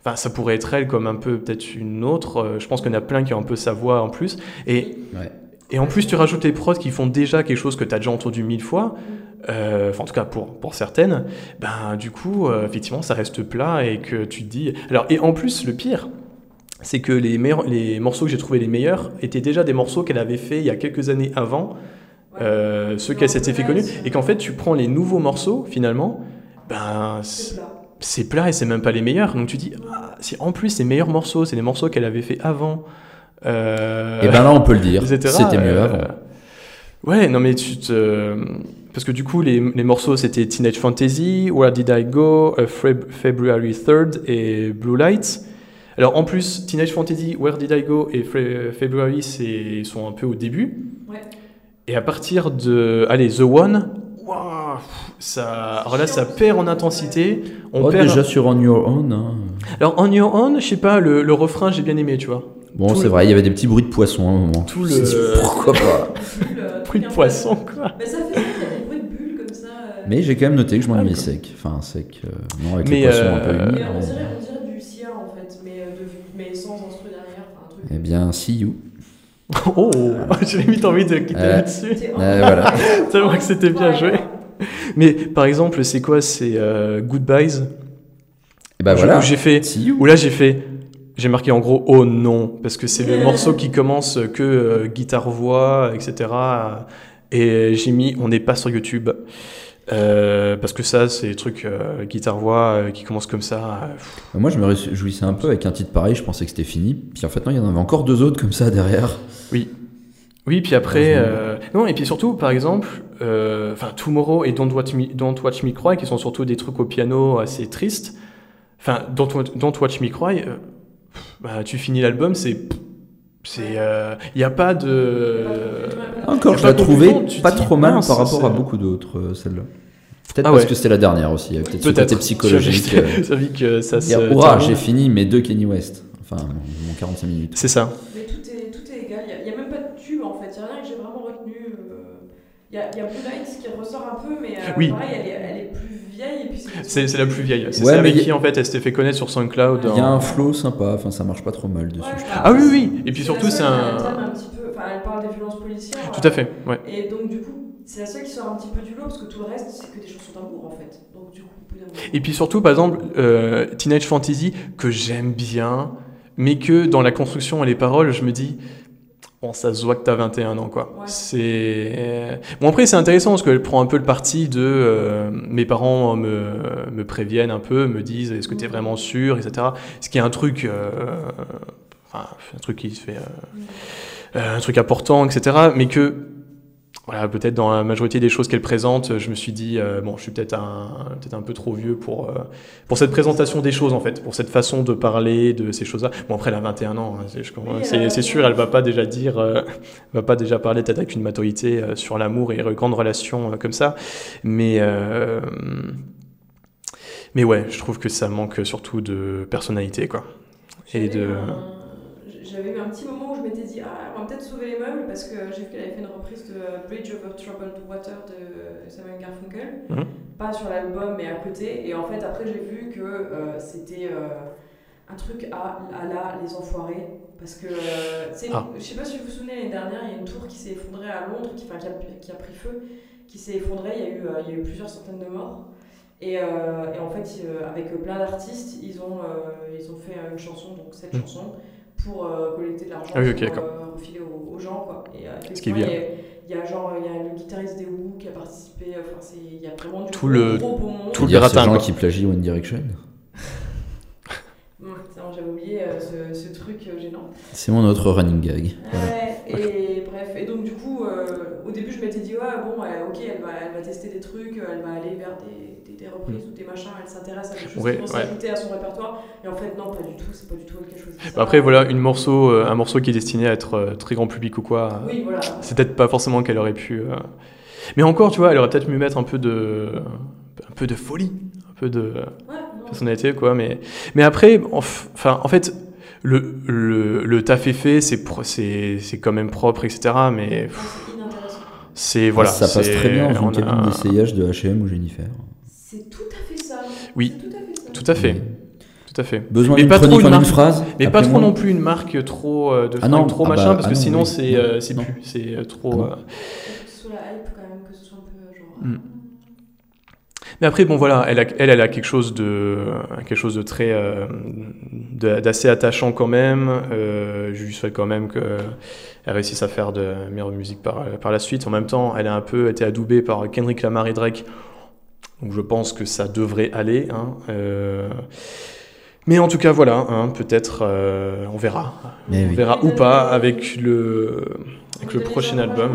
enfin, ça pourrait être elle comme un peu peut-être une autre, euh, je pense qu'il y en a plein qui ont un peu sa voix en plus, et, Ouais. et en plus tu rajoutes les prods qui font déjà quelque chose que tu as déjà entendu mille fois, euh, enfin en tout cas pour, pour certaines, ben du coup, euh, effectivement, ça reste plat et que tu te dis. Alors, et en plus, le pire, c'est que les, meilleurs, les morceaux que j'ai trouvé les meilleurs étaient déjà des morceaux qu'elle avait fait il y a quelques années avant, euh, ceux qu'elle s'était fait connus, et qu'en fait, tu prends les nouveaux morceaux, finalement, ben C'est plat. C'est plat et c'est même pas les meilleurs. Donc tu dis, ah, en plus les meilleurs morceaux, c'est les morceaux qu'elle avait fait avant. Euh, Et ben là, on peut le dire. C'était mieux euh, avant. Ouais, non mais tu te... Parce que du coup, les, les morceaux, c'était Teenage Fantasy, Where Did I Go, euh, Feb- February 3rd et Blue Lights. Alors en plus, Teenage Fantasy, Where Did I Go et Fe- February, c'est sont un peu au début. Ouais. Et à partir de... Allez, The One, ça... Alors là, ça perd en intensité. On Oh, perd... déjà sur On Your Own. hein. Alors, On Your Own, je sais pas, le, le refrain, j'ai bien aimé, tu vois. Bon, c'est le- vrai, il y avait des petits bruits de poisson à un moment. Tout suis dit, le- Pourquoi pas Le Bruit de poisson, quoi. Mais ça fait ça, il y a des bruits de bulles comme ça. euh. Mais j'ai quand même noté que je m'en Ah, mis sec. Enfin, sec. euh, non, avec Mais, les poissons un euh, peu Mais humides. on mais- dirait, on dirait du Sia en fait, mais, euh, de, mais sans instru derrière. Enfin, un truc. Eh bien, see you. Oh, j'ai limite envie de quitter Ouais. là-dessus. C'est- Euh, voilà. Vrai que c'était bien joué. Mais par exemple, c'est quoi C'est euh, Goodbyes? Et bah Où voilà. j'ai fait. Où là, j'ai fait. J'ai marqué en gros oh non, parce que c'est le morceau qui commence que euh, guitare-voix, etc. Et j'ai mis on n'est pas sur YouTube. Euh, parce que ça, c'est des trucs euh, guitare-voix euh, qui commencent comme ça. euh. Moi, je me réjouissais un peu avec un titre pareil. Je pensais que c'était fini. Puis en fait, non, il y en avait encore deux autres comme ça derrière. Oui, puis après, non, et puis surtout, par exemple, enfin, Tomorrow et Don't Watch, Me, Don't Watch Me Cry, qui sont surtout des trucs au piano assez tristes. Enfin, Don't, Wa- Don't Watch Me Cry, bah, tu finis l'album, c'est, c'est, il n'y a pas de, Encore, je pas la de trouvais conclusion, tu te pas dis, trop mal par rapport à beaucoup d'autres, euh, celle-là. Peut-être Ah parce ouais. que c'était la dernière aussi. Il y avait peut-être ce côté psychologique. euh, J'ai envie que ça se. Termine. j'ai fini mes deux Kenny West. Enfin, mon mon 45 minutes. C'est ça. Mais tout est, tout est égal, il n'y a, même pas de tube en fait, il n'y a rien que j'ai vraiment retenu. euh, Il y, a, y a Blue Lights qui ressort un peu, mais euh, Oui. pareil, elle est, elle est plus vieille. Et puis C'est, c'est la plus vieille. C'est Ouais, celle avec y- qui, en fait, elle s'était fait connaître sur SoundCloud. Il y a en- un flow sympa. Enfin, ça marche pas trop mal dessus. Ouais, bah, Ah oui, oui. Et puis surtout, c'est un. thème un petit peu. Enfin, elle parle des violences policières. Tout à fait, ouais. Et donc, du coup, c'est la seule qui sort un petit peu du lot parce que tout le reste, c'est que des chansons d'amour en fait. Donc, du coup, Et puis surtout, par exemple, euh, Teenage Fantasy, que j'aime bien, mais que dans la construction et les paroles, je me dis, bon, ça se voit que t'as 21 ans, quoi. Ouais. C'est... Bon, après, c'est intéressant, parce qu'elle prend un peu le parti de... euh, mes parents me, me préviennent un peu, me disent, est-ce que t'es vraiment sûr, etc. Ce qui est un truc... euh, enfin, un truc qui se fait... euh, euh, un truc important, etc. Mais que voilà, peut-être dans la majorité des choses qu'elle présente, je me suis dit, euh, bon, je suis peut-être un, peut-être un peu trop vieux pour, euh, pour cette présentation des choses, en fait, pour cette façon de parler de ces choses-là. Bon, après, elle a 21 ans, hein, c'est, Oui, c'est, sûr, elle va pas déjà dire, euh, va pas déjà parler peut-être avec une maturité euh, sur l'amour et les grandes relations euh, comme ça. Mais, euh, mais ouais, je trouve que ça manque surtout de personnalité, quoi. Et J'avais de. J'avais eu un petit moment où je m'étais dit, ah, peut-être sauver les meubles parce que j'ai vu qu'elle avait fait une reprise de Bridge over Troubled Water de Samuel Garfunkel. Mhm. Pas sur l'album, mais à côté. Et en fait, après, j'ai vu que euh, c'était euh, un truc à, à la Les Enfoirés. Parce que, euh, Ah. je sais pas si vous vous souvenez, l'année dernière, il y a une tour qui s'est effondrée à Londres, qui, enfin, qui, a, qui a pris feu, qui s'est effondrée. Il y, a eu, euh, il y a eu plusieurs centaines de morts. Et, euh, et en fait, euh, avec plein d'artistes, ils ont, euh, ils ont fait une chanson, donc cette Mm. chanson, pour collecter de l'argent Ah oui, ok, pour refiler aux, aux gens. Quoi. Et, euh, Ce qui est bien. Il y, a, il y a genre, il y a le guitariste des Who qui a participé, enfin, c'est- il y a vraiment du Tout le- gros beau monde. tout le Dire ces gratin, gens quoi. qui plagient One Direction. Putain, J'avais oublié euh, ce, ce truc euh, gênant. C'est mon autre running gag. Voilà. Ouais, et bref, et donc du coup, euh, début je m'étais dit, ouais, bon, ouais, ok, elle va, elle va tester des trucs, elle va aller vers des, des, des reprises ou des machins, elle s'intéresse à des choses Ouais, qui vont ouais. s'ajouter à son répertoire, et en fait, non, pas du tout, c'est pas du tout quelque chose. Bah Après, voilà, une morceau, euh, un morceau qui est destiné à être euh, très grand public ou quoi. Oui, voilà. C'est peut-être pas forcément qu'elle aurait pu. euh, Mais encore, tu vois, elle aurait peut-être mieux mettre un peu de, un peu de folie, un peu de Ouais, personnalité, quoi. Mais, mais après, enf- enfin, en fait, le, le, le taf est fait, c'est, c'est, quand même propre, etc. Mais pff, c'est voilà. ça passe très bien dans on une cabine a- d'essayage de H&M ou Jennifer. C'est tout à fait ça. Oui. Tout à fait ça. Tout à fait. Besoin Mais d'une pas trop chronique une en une marque- phrase Mais pas trop non plus une marque trop euh, de Ah non, trop ah machin, bah, parce ah que non, sinon oui. c'est euh, c'est plus, c'est euh, trop. Ah euh, que ce soit la hype quand même, que ce soit un peu genre. Mm. euh, Mais après, bon voilà, elle, a, elle, elle a quelque chose de, quelque chose de très, euh, d'assez attachant quand même. Euh, je lui souhaite quand même qu'elle réussisse à faire de meilleure musique par, par la suite. En même temps, elle a un peu été adoubée par Kendrick Lamar et Drake. Donc je pense que ça devrait aller. hein. Euh, mais en tout cas, voilà, hein, peut-être, euh, on verra. On oui. verra ou pas avec le, avec le prochain album.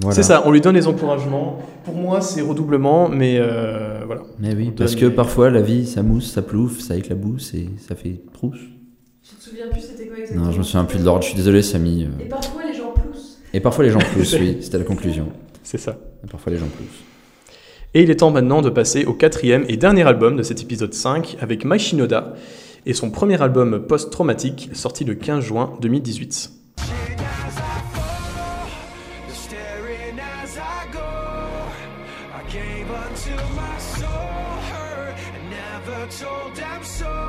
Voilà. C'est ça, on lui donne les encouragements. Pour moi, c'est redoublement, mais euh, voilà. Mais oui, parce que les- parfois la vie, ça mousse, ça plouffe, ça éclabousse et ça fait trousse. Je te souviens plus c'était quoi exactement Non, je me souviens plus de l'ordre, je suis désolé Samy. euh. Et parfois les gens ploussent. Et parfois les gens poussent, oui, c'était la conclusion. C'est ça. Et parfois les gens poussent. Et il est temps maintenant de passer au quatrième et dernier album de cet épisode 5 avec Mai Shinoda et son premier album post-traumatique sorti le 15 juin 2018. Staring as I go, I gave unto my soul, hurt, and never told them so.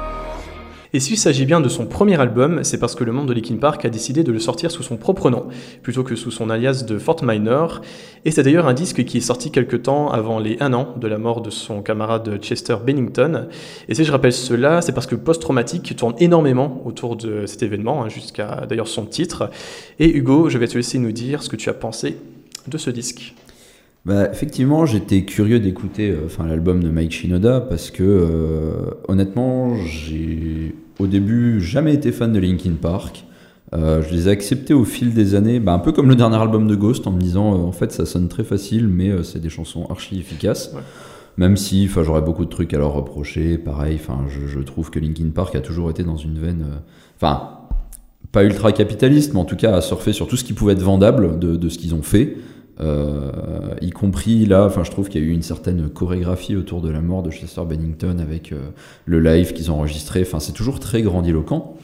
Et s'il s'agit bien de son premier album, c'est parce que le membre de Linkin Park a décidé de le sortir sous son propre nom, plutôt que sous son alias de Fort Minor. Et c'est d'ailleurs un disque qui est sorti quelque temps avant les 1 an de la mort de son camarade Chester Bennington. Et si je rappelle cela, c'est parce que Post Traumatique tourne énormément autour de cet événement, hein, jusqu'à d'ailleurs son titre. Et Hugo, je vais te laisser nous dire ce que tu as pensé de ce disque. Bah, effectivement, j'étais curieux d'écouter euh, l'album de Mike Shinoda parce que euh, honnêtement, j'ai au début jamais été fan de Linkin Park. Euh, je les ai acceptés au fil des années, bah, un peu comme le dernier album de Ghost, en me disant en fait ça sonne très facile, mais c'est des chansons archi efficaces. Ouais. Même si, enfin, j'aurais beaucoup de trucs à leur reprocher. Pareil, enfin, je, je trouve que Linkin Park a toujours été dans une veine, enfin, pas ultra capitaliste, mais en tout cas à surfer sur tout ce qui pouvait être vendable de, de ce qu'ils ont fait. Euh, y compris là, enfin, je trouve qu'il y a eu une certaine chorégraphie autour de la mort de Chester Bennington avec euh, le live qu'ils ont enregistré. Enfin, c'est toujours très grandiloquent.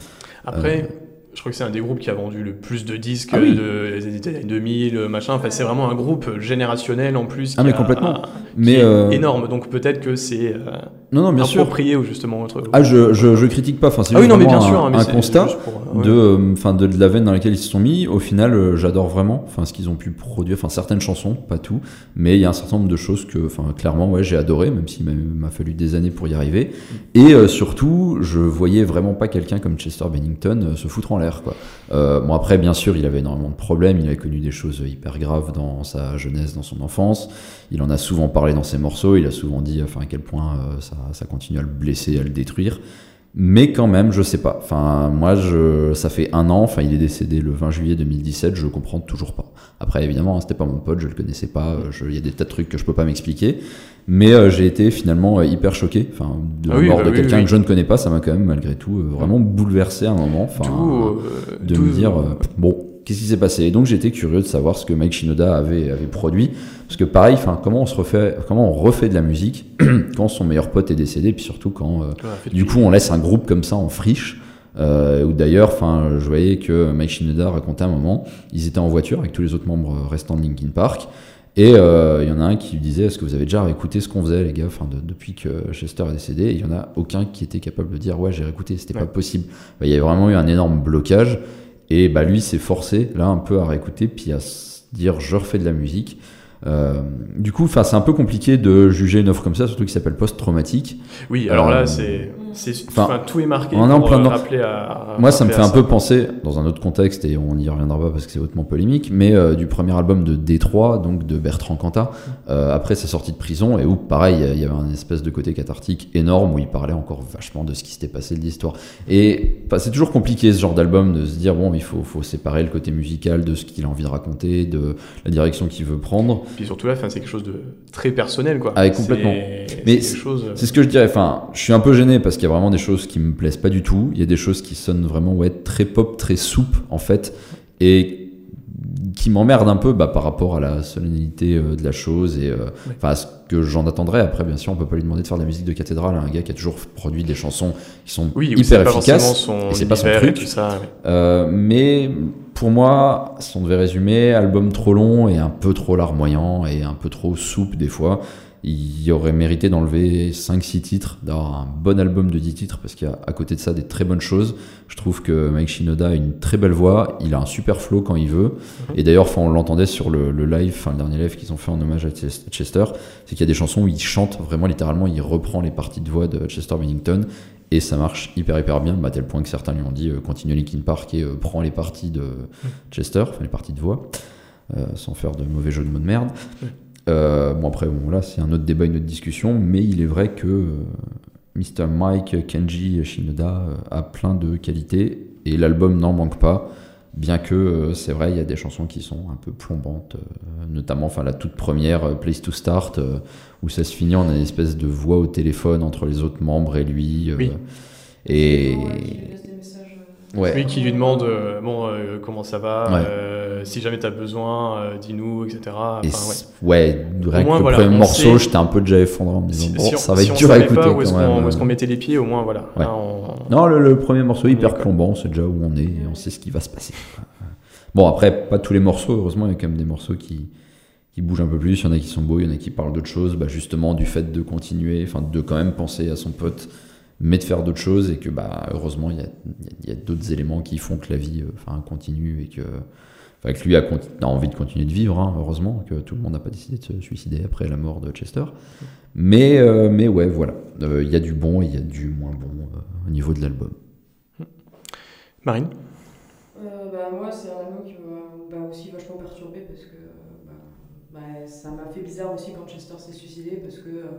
Après, je crois que c'est un des groupes qui a vendu le plus de disques Euh. Ah oui. de, des années 2000, machin. Enfin, c'est vraiment un groupe générationnel en plus. Ah, qui mais a- complètement. qui Mais est euh, énorme. Donc peut-être que c'est euh, non, non, bien sûr. approprié ou justement autre. Ah, je, je, je critique pas. Enfin, c'est Ah oui, non, mais bien sûr. un, hein, mais un constat. pour, euh, ouais. de, euh, enfin, de, de la veine dans laquelle ils se sont mis. Au final, euh, j'adore vraiment, enfin, ce qu'ils ont pu produire, enfin, certaines chansons, pas tout, mais il y a un certain nombre de choses que, enfin, clairement, ouais, j'ai adoré, même s'il m'a- fallu des années pour y arriver. Et euh, surtout, je voyais vraiment pas quelqu'un comme Chester Bennington euh, se foutre en l'air, quoi. Bon, après, bien sûr, il avait énormément de problèmes, il avait connu des choses hyper graves dans sa jeunesse, dans son enfance. Il en a souvent parlé dans ses morceaux, il a souvent dit, enfin, à quel point euh, ça, ça continue à le blesser, à le détruire. Mais quand même, je sais pas. Enfin, moi, je, ça fait un an. Enfin, il est décédé le 20 juillet 2017. Je comprends toujours pas. Après, évidemment, hein, c'était pas mon pote, je le connaissais pas. euh, Il y a des tas de trucs que je peux pas m'expliquer. Mais euh, j'ai été finalement euh, hyper choqué. Enfin, de Ah la oui, mort bah de oui, quelqu'un oui. que je ne connais pas, ça m'a quand même malgré tout euh, vraiment bouleversé à un moment. Enfin, de me dire bon qu'est-ce qui s'est passé? Et donc j'étais curieux de savoir ce que Mike Shinoda avait, avait produit. Parce que pareil enfin comment on se refait comment on refait de la musique quand son meilleur pote est décédé puis surtout quand euh, Ouais, du coup on laisse un groupe comme ça en friche. Euh, ou d'ailleurs enfin je voyais que Mike Shinoda racontait un moment ils étaient en voiture avec tous les autres membres restants de Linkin Park. Et euh, il y en a un qui lui disait est-ce que vous avez déjà réécouté ce qu'on faisait les gars? Enfin de- depuis que Chester est décédé il y en a aucun qui était capable de dire ouais j'ai réécouté c'était Ouais. pas possible. Il y avait vraiment eu un énorme blocage et bah lui s'est forcé là un peu à réécouter puis à se dire je refais de la musique. Euh, du coup enfin c'est un peu compliqué de juger une offre comme ça surtout qui s'appelle post-traumatique. Oui, alors Euh, là, c'est, c'est, enfin, tout est marqué. on est en pour, plein euh, à- Moi, ça me fait un peu penser, dans un autre contexte, et on n'y reviendra pas parce que c'est hautement polémique, mais euh, du premier album de Détroit, donc de Bertrand Cantat, euh, après sa sortie de prison, et où, pareil, il y avait un espèce de côté cathartique énorme, où il parlait encore vachement de ce qui s'était passé de l'histoire. Et bah, c'est toujours compliqué, ce genre d'album, de se dire, bon, il faut, faut séparer le côté musical de ce qu'il a envie de raconter, de la direction qu'il veut prendre. Puis surtout là, c'est quelque chose de très personnel, quoi. Ah, complètement. Mais c'est quelque chose. C'est ce que je dirais. Enfin, je suis un peu gêné parce qu'il y a vraiment des choses qui me plaisent pas du tout. Il y a des choses qui sonnent vraiment ouais très pop, très soupe en fait, et qui m'emmerdent un peu bah, par rapport à la solennité euh, de la chose et euh, enfin à ce que j'en attendrais. Après, bien sûr, on peut pas lui demander de faire de la musique de cathédrale à un gars qui a toujours produit des chansons qui sont Oui, hyper efficaces. son et c'est pas son truc. tout ça. ouais. Euh, mais pour moi, si on devait résumer, album trop long et un peu trop larmoyant et un peu trop soupe des fois. Il aurait mérité d'enlever 5-6 titres, d'avoir un bon album de 10 titres, parce qu'il y a à côté de ça des très bonnes choses. Je trouve que Mike Shinoda a une très belle voix, il a un super flow quand il veut. Et d'ailleurs, on l'entendait sur le, le live, enfin, le dernier live qu'ils ont fait en hommage à Ches- Chester, c'est qu'il y a des chansons où il chante vraiment littéralement, il reprend les parties de voix de Chester Bennington. Et ça marche hyper hyper bien, à tel point que certains lui ont dit euh, continue Linkin Park et euh, prend les parties de Chester, enfin les parties de voix, euh, sans faire de mauvais jeu de mots de merde. Euh, bon après bon là c'est un autre débat, une autre discussion, mais il est vrai que euh, Mr. Mike Kenji Shinoda euh, a plein de qualités et l'album n'en manque pas. Bien que euh, c'est vrai, il y a des chansons qui sont un peu plombantes, euh, notamment enfin la toute première euh, Place to Start euh, où ça se finit en une espèce de voix au téléphone entre les autres membres et lui. euh, Oui. Et Ouais, qui lui qui lui demande euh, bon euh, comment ça va, Ouais. euh, si jamais t'as besoin, euh, dis-nous, etc. Enfin, Et ouais. rien que moins, le voilà, premier morceau, j'étais un peu déjà effondré en me disant Si, bon, si on- ça va si être dur à écouter pas où est-ce qu'on qu'on mettait les pieds, au moins voilà. Ouais. Là, on- Non, le, le premier morceau hyper est, plombant, c'est déjà où on est et on sait ce qui va se passer. Bon, après, pas tous les morceaux, heureusement, il y a quand même des morceaux qui, qui bougent un peu plus. Il y en a qui sont beaux, il y en a qui parlent d'autres choses, bah, justement, du fait de continuer, enfin, de quand même penser à son pote, mais de faire d'autres choses et que, bah, heureusement, il y a, il y a d'autres éléments qui font que la vie euh, enfin, continue et que, enfin, que lui a, a envie de continuer de vivre, hein, heureusement, que tout le monde n'a pas décidé de se suicider après la mort de Chester. Mais, euh, mais ouais, voilà. Euh, Il y a du bon et il y a du moins bon euh, au niveau de l'album. Marine? Euh, bah, moi, c'est un album qui m'a bah, aussi vachement perturbé parce que bah, bah, ça m'a fait bizarre aussi quand Chester s'est suicidé parce que euh,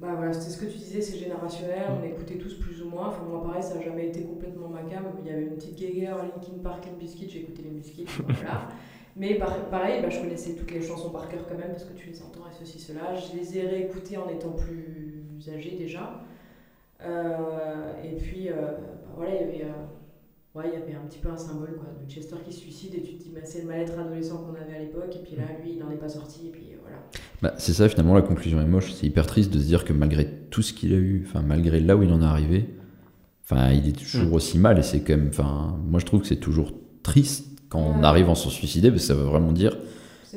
bah, voilà, c'était ce que tu disais, c'est générationnel, on écoutait tous plus ou moins. Enfin, moi, pareil, ça n'a jamais été complètement ma cam. Il y avait une petite guéguerre, Linkin Park, and Biscuit, j'ai écouté les Biscuits, voilà. Mais par- pareil, bah, je connaissais toutes les chansons par cœur quand même parce que tu les entends et ceci, cela. Je les ai réécoutées en étant plus âgé déjà. Euh, et puis, euh, bah, voilà, il y avait. euh, Ouais, il y avait un petit peu un symbole quoi, de Chester qui se suicide et tu te dis bah, c'est le mal-être adolescent qu'on avait à l'époque et puis là lui il n'en est pas sorti et puis. Bah, c'est ça finalement la conclusion est moche. C'est hyper triste de se dire que malgré tout ce qu'il a eu, enfin malgré là où il en est arrivé, enfin il est toujours aussi mal et c'est quand même, enfin moi je trouve que c'est toujours triste quand on arrive en se suicider parce que ça veut vraiment dire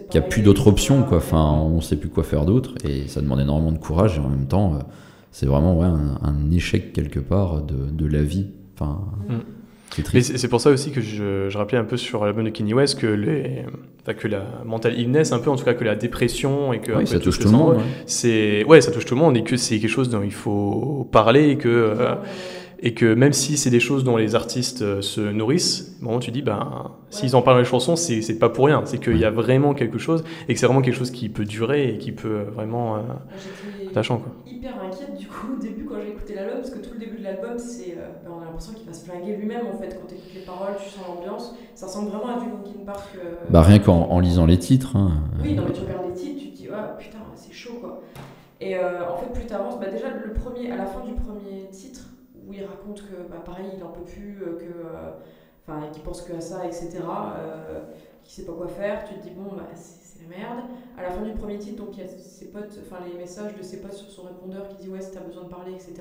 qu'il n'y a plus options pas- quoi. Enfin on sait plus quoi faire d'autre et ça demande énormément de courage et en même temps euh, c'est vraiment ouais, un, un échec quelque part de, de la vie. Enfin Mm. C'est pour ça aussi que je, je rappelais un peu sur l'album de Kanye West que, les, que la mental illness, un peu en tout cas que la dépression et que Oui, ça touche tout le monde. c'est ouais ça touche tout le monde et que c'est quelque chose dont il faut parler et que euh, et que même si c'est des choses dont les artistes euh, se nourrissent bon tu dis ben s'ils en parlent dans les chansons c'est c'est pas pour rien. C'est qu'il y a vraiment quelque chose et que c'est vraiment quelque chose qui peut durer et qui peut vraiment euh, Quoi hyper inquiète du coup au début quand j'ai écouté l'album parce que tout le début de l'album c'est euh, bah, on a l'impression qu'il va se flinguer lui-même en fait quand tu écoutes les paroles tu sens l'ambiance ça ressemble vraiment à du Linkin Park. euh, Bah rien qu'en en lisant les titres. hein, Oui, non, mais tu regardes les titres, tu te dis, ah putain, c'est chaud quoi. Et euh, en fait, plus t'avances, bah, déjà, le premier, à la fin du premier titre, où il raconte que, bah, pareil, il en peut plus, que, euh, enfin, qu'il pense que à ça, etc., euh, qu'il sait pas quoi faire, tu te dis, bon, bah, c'est merde. À la fin du premier titre, donc, il y a ses potes, enfin, les messages de ses potes sur son répondeur qui dit, ouais, si t'as besoin de parler, etc.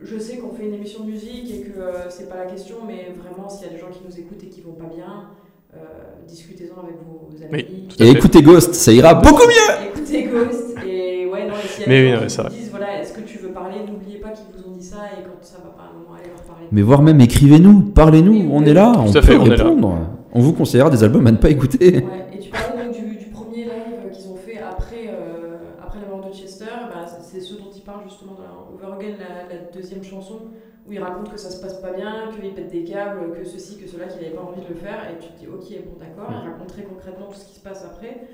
Je sais qu'on fait une émission de musique et que euh, c'est pas la question, mais vraiment, s'il y a des gens qui nous écoutent et qui vont pas bien, euh, discutez-en avec vos amis. Oui, Et écoutez Ghost, ça ira beaucoup mieux. Écoutez Ghost et ouais non et s'il y a Mais des oui, gens non, qui disent voilà est-ce que tu veux parler n'oubliez pas qu'ils vous ont dit ça et quand ça va pas à un moment allez leur parler. Mais voire même écrivez-nous, parlez-nous, Oui, on oui. est là, on peut fait, on est là. répondre. On vous conseillera des albums à ne pas écouter. Ouais, et tu parlais donc du, du premier live qu'ils ont fait après, euh, après la mort de Chester, bah, c'est- c'est ce dont il parle justement dans Over Again, la, la deuxième chanson, où il raconte que ça se passe pas bien, qu'il pète des câbles, que ceci, que cela, qu'il avait pas envie de le faire, et tu te dis ok, bon d'accord, il raconte très concrètement tout ce qui se passe après.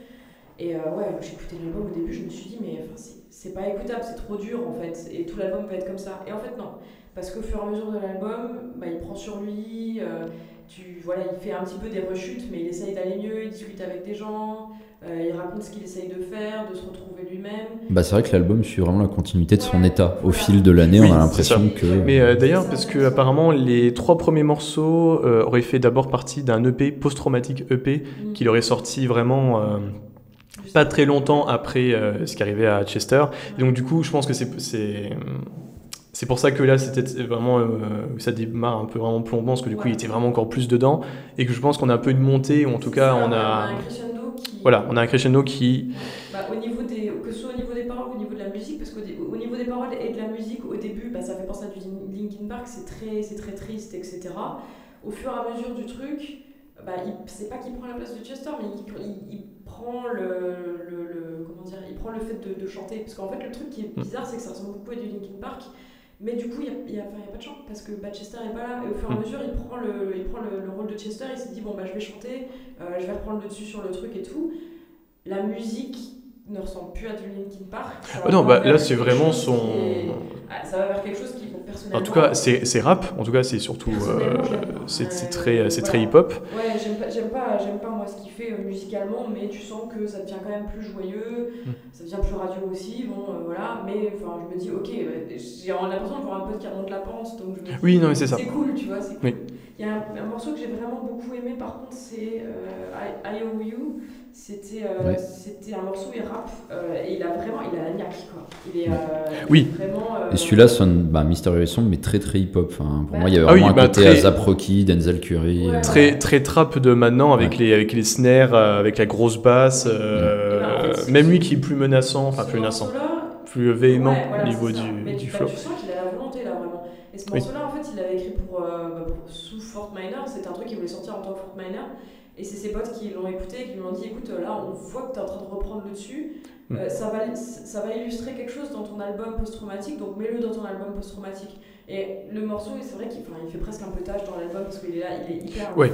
Et euh, ouais, j'ai écouté l'album au début, je me suis dit, mais enfin, c'est- c'est pas écoutable, c'est trop dur en fait, et tout l'album va être comme ça. Et en fait, non, parce qu'au fur et à mesure de l'album, bah, il prend sur lui, euh, tu, voilà, il fait un petit peu des rechutes, mais il essaye d'aller mieux, il discute avec des gens, euh, il raconte ce qu'il essaye de faire, de se retrouver lui-même. Bah c'est vrai que l'album suit vraiment la continuité de son état. Au fil de l'année, Oui, on a l'impression que. Mais euh, d'ailleurs, C'est ça, parce que apparemment les trois premiers morceaux euh, auraient fait d'abord partie d'un EP post-traumatique EP Mm. qu'il aurait sorti vraiment euh, pas très longtemps après euh, ce qui arrivait à Chester. Et donc du coup, je pense que c'est c'est c'est pour ça que là c'était vraiment euh, ça démarre un peu vraiment plombant parce que du coup Ouais. il était vraiment encore plus dedans et que je pense qu'on a un peu une montée ou en tout cas Ça, on a. Voilà, on a un crescendo qui. Bah, au niveau des, que ce soit au niveau des paroles ou au niveau de la musique, parce qu'au au niveau des paroles et de la musique, au début, bah, ça fait penser à du Linkin Park, c'est très, très triste, etc. Au fur et à mesure du truc, bah, il, c'est pas qu'il prend la place de Chester, mais il, prend le, le, comment dire, il prend le fait de chanter. Parce qu'en fait, le truc qui est mm. bizarre, c'est que ça ressemble beaucoup à du Linkin Park. Mais du coup, il n'y a, pas de chant parce que bah, Chester n'est pas là. Et au fur et à Mm. mesure, il prend le, il prend le, le rôle de Chester. Il s'est dit bon, bah, je vais chanter, euh, je vais reprendre le dessus sur le truc et tout. La musique ne ressemble plus à du Linkin Park. Ah non, bah, là, c'est vraiment son. est- ah, ça va vers quelque chose qui, personnellement. En tout cas, c'est rap. En tout cas, c'est surtout. Euh, c'est très, c'est très voilà. hip-hop. Ouais, j'aime pas, pas, pas moi ce qu'il fait euh, musicalement, mais tu sens que ça devient quand même plus joyeux, Mm. ça devient plus radio aussi, bon euh, voilà, mais je me dis ok, ouais, j'ai l'impression de voir un pote qui remonte la pente, donc je me dis, Oui, non, mais c'est ça. C'est cool, tu vois, c'est cool. Oui. Il y a un, un morceau que j'ai vraiment beaucoup aimé par contre, c'est euh, I, I Owe You. C'était euh, Ouais. un morceau, il rappe, euh, et il a vraiment, il a la niaque quoi. Il est, euh, Oui. il est vraiment. euh, Et celui-là sonne bah, Mysterious Song, mais très très hip-hop. Enfin, pour Bah. moi, il y avait Ah oui, vraiment bah, un côté très- ASAP Rocky, Denzel Curry. Ouais. euh, Très, très trap de maintenant avec, les, avec les snares, euh, avec la grosse basse. euh, ben, en fait, même lui qui est plus menaçant, enfin plus menaçant, plus véhément Ouais, voilà, au niveau du, Mais du bah, flow. tu sens qu'il a la volonté là vraiment. Et ce morceau-là, en fait, il l'avait écrit pour, euh, bah, pour- sous Fort Minor. C'était un truc qu'il voulait sortir en tant que Fort Minor. Et c'est ses potes qui l'ont écouté et qui lui ont dit écoute, là, on voit que tu es en train de reprendre le dessus. Mm. Euh, ça, va, ça va illustrer quelque chose dans ton album post-traumatique, donc mets-le dans ton album post-traumatique. Et le morceau, c'est vrai qu'il il fait presque un peu tâche dans l'album parce qu'il est là, il est hyper Ouais.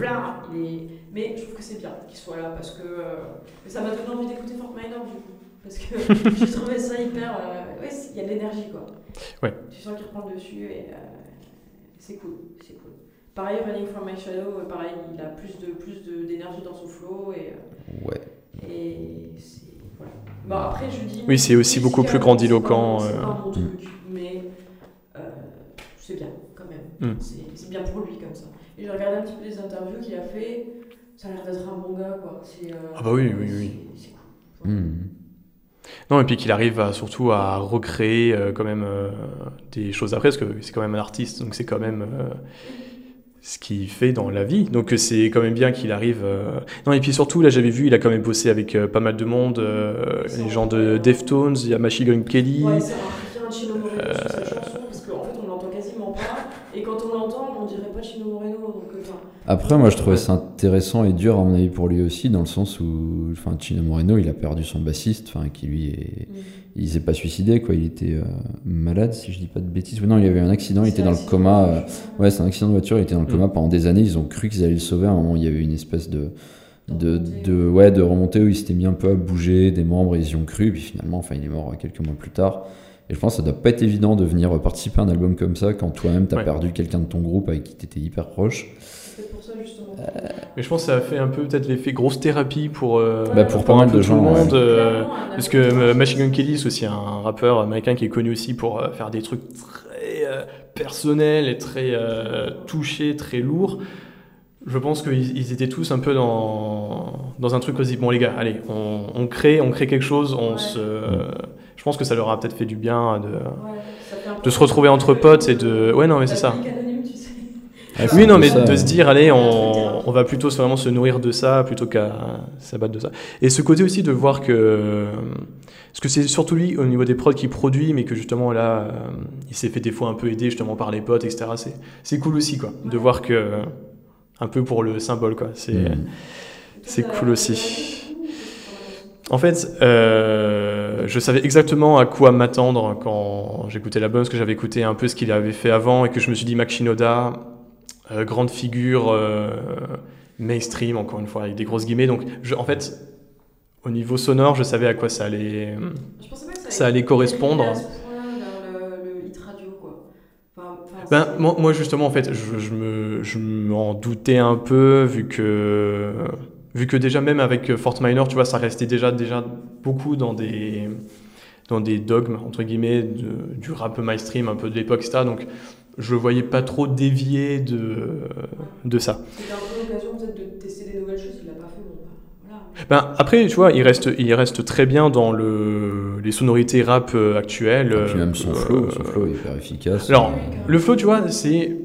il est... Mais je trouve que c'est bien qu'il soit là parce que euh, ça m'a donné envie d'écouter Fort Minor du coup. Parce que j'ai trouvé ça hyper. euh, Ouais, il y a de l'énergie quoi. Ouais. Tu sens qu'il reprend le dessus et euh, c'est cool, c'est cool. Pareil, Running from My Shadow, euh, pareil, il a plus de plus de- d'énergie dans son flow et, euh, Ouais. et c'est voilà. Bon après je dis. Oui, c'est aussi beaucoup plus grandiloquent, C'est pas, euh, pas mon mm. truc, mais euh, c'est bien quand même. Mm. C'est bien pour lui comme ça. Et j'ai regardé un petit peu les interviews qu'il a fait. Ça a l'air d'être un bon gars quoi. Euh, Ah bah oui, oui, oui. c'est- cool. Hmm. Non, et puis qu'il arrive à, surtout à recréer euh, quand même euh, des choses après, parce que c'est quand même un artiste, donc c'est quand même euh, ce qu'il fait dans la vie. Donc c'est quand même bien qu'il arrive. Non, et puis surtout, là j'avais vu, il a quand même bossé avec pas mal de monde, les gens de Deftones, il y a Machine Gun Kelly. Ouais, c'est un, un Chino Moreno sur cette chanson parce qu'en fait on l'entend quasiment pas et quand on l'entend on dirait pas Chino Moreno donc euh, enfin, Après, moi, je trouvais ça intéressant et dur, à mon avis, pour lui aussi, dans le sens où, enfin, Chino Moreno, il a perdu son bassiste, enfin, qui lui est, il s'est pas suicidé, quoi. Il était euh, malade, si je dis pas de bêtises. Non, il y avait un accident, il était dans le coma. euh. Ouais, c'est un accident de voiture, il était dans le Mm. coma pendant des années. Ils ont cru qu'ils allaient le sauver. À un moment, il y avait une espèce de, de, de, ouais, de remontée où il s'était mis un peu à bouger des membres, ils y ont cru. Puis finalement, enfin, il est mort quelques mois plus tard. Et je pense que ça doit pas être évident de venir participer à un album comme ça quand toi-même t'as Ouais. perdu quelqu'un de ton groupe avec qui t'étais hyper proche. Ça justement. Mais je pense que ça a fait un peu peut-être l'effet grosse thérapie pour, euh, Bah, pour pas mal de gens, ouais. euh, Parce que euh. Machine Gun Kelly, c'est aussi un rappeur américain qui est connu aussi pour euh, faire des trucs très euh, personnels et très euh, touchés, très lourds. Je pense qu'ils ils étaient tous un peu dans, dans un truc aussi. Bon, les gars, allez, on, on crée, on crée quelque chose. On Ouais. se, je pense que ça leur a peut-être fait du bien de, Ouais, de se retrouver entre potes et de. Ouais, non, mais c'est ça. Oui, non, mais ça, de ouais. se dire, allez, on, on va plutôt vraiment se nourrir de ça plutôt qu'à s'abattre de ça. Et ce côté aussi de voir que. Parce que c'est surtout lui, au niveau des prods, qui produit, mais que justement là, euh, il s'est fait des fois un peu aider justement par les potes, etc. C'est, c'est cool aussi, quoi, de voir que. Un peu pour le symbole, quoi. C'est, Mm. Cool aussi. En fait, euh, je savais exactement à quoi m'attendre quand j'écoutais l'album, parce que j'avais écouté un peu ce qu'il avait fait avant et que je me suis dit Mac Shinoda, euh, grande figure euh, mainstream, encore une fois, avec des grosses guillemets. Donc, je- en fait, au niveau sonore, je savais à quoi ça allait. Je pas que Ça allait correspondre. à ce point-là vers le, le hit radio, quoi. Enfin, enfin, Ben, moi, moi, justement, en fait, je, je me, je m'en doutais un peu, vu que, vu que déjà, même avec Fort Minor, tu vois, ça restait déjà, déjà beaucoup dans des, dans des dogmes, entre guillemets, de- du rap mainstream, un peu de l'époque, etc. Donc, je le voyais pas trop dévier de, de ça. C'était un peu l'occasion peut-être de tester des nouvelles choses, il l'a pas fait, bah, voilà. Ben, après, tu vois, il reste, il reste très bien dans le, les sonorités rap euh, actuelles. Et puis même son euh, flow, son flow est hyper efficace. Alors, oui, le flow, tu vois, c'est.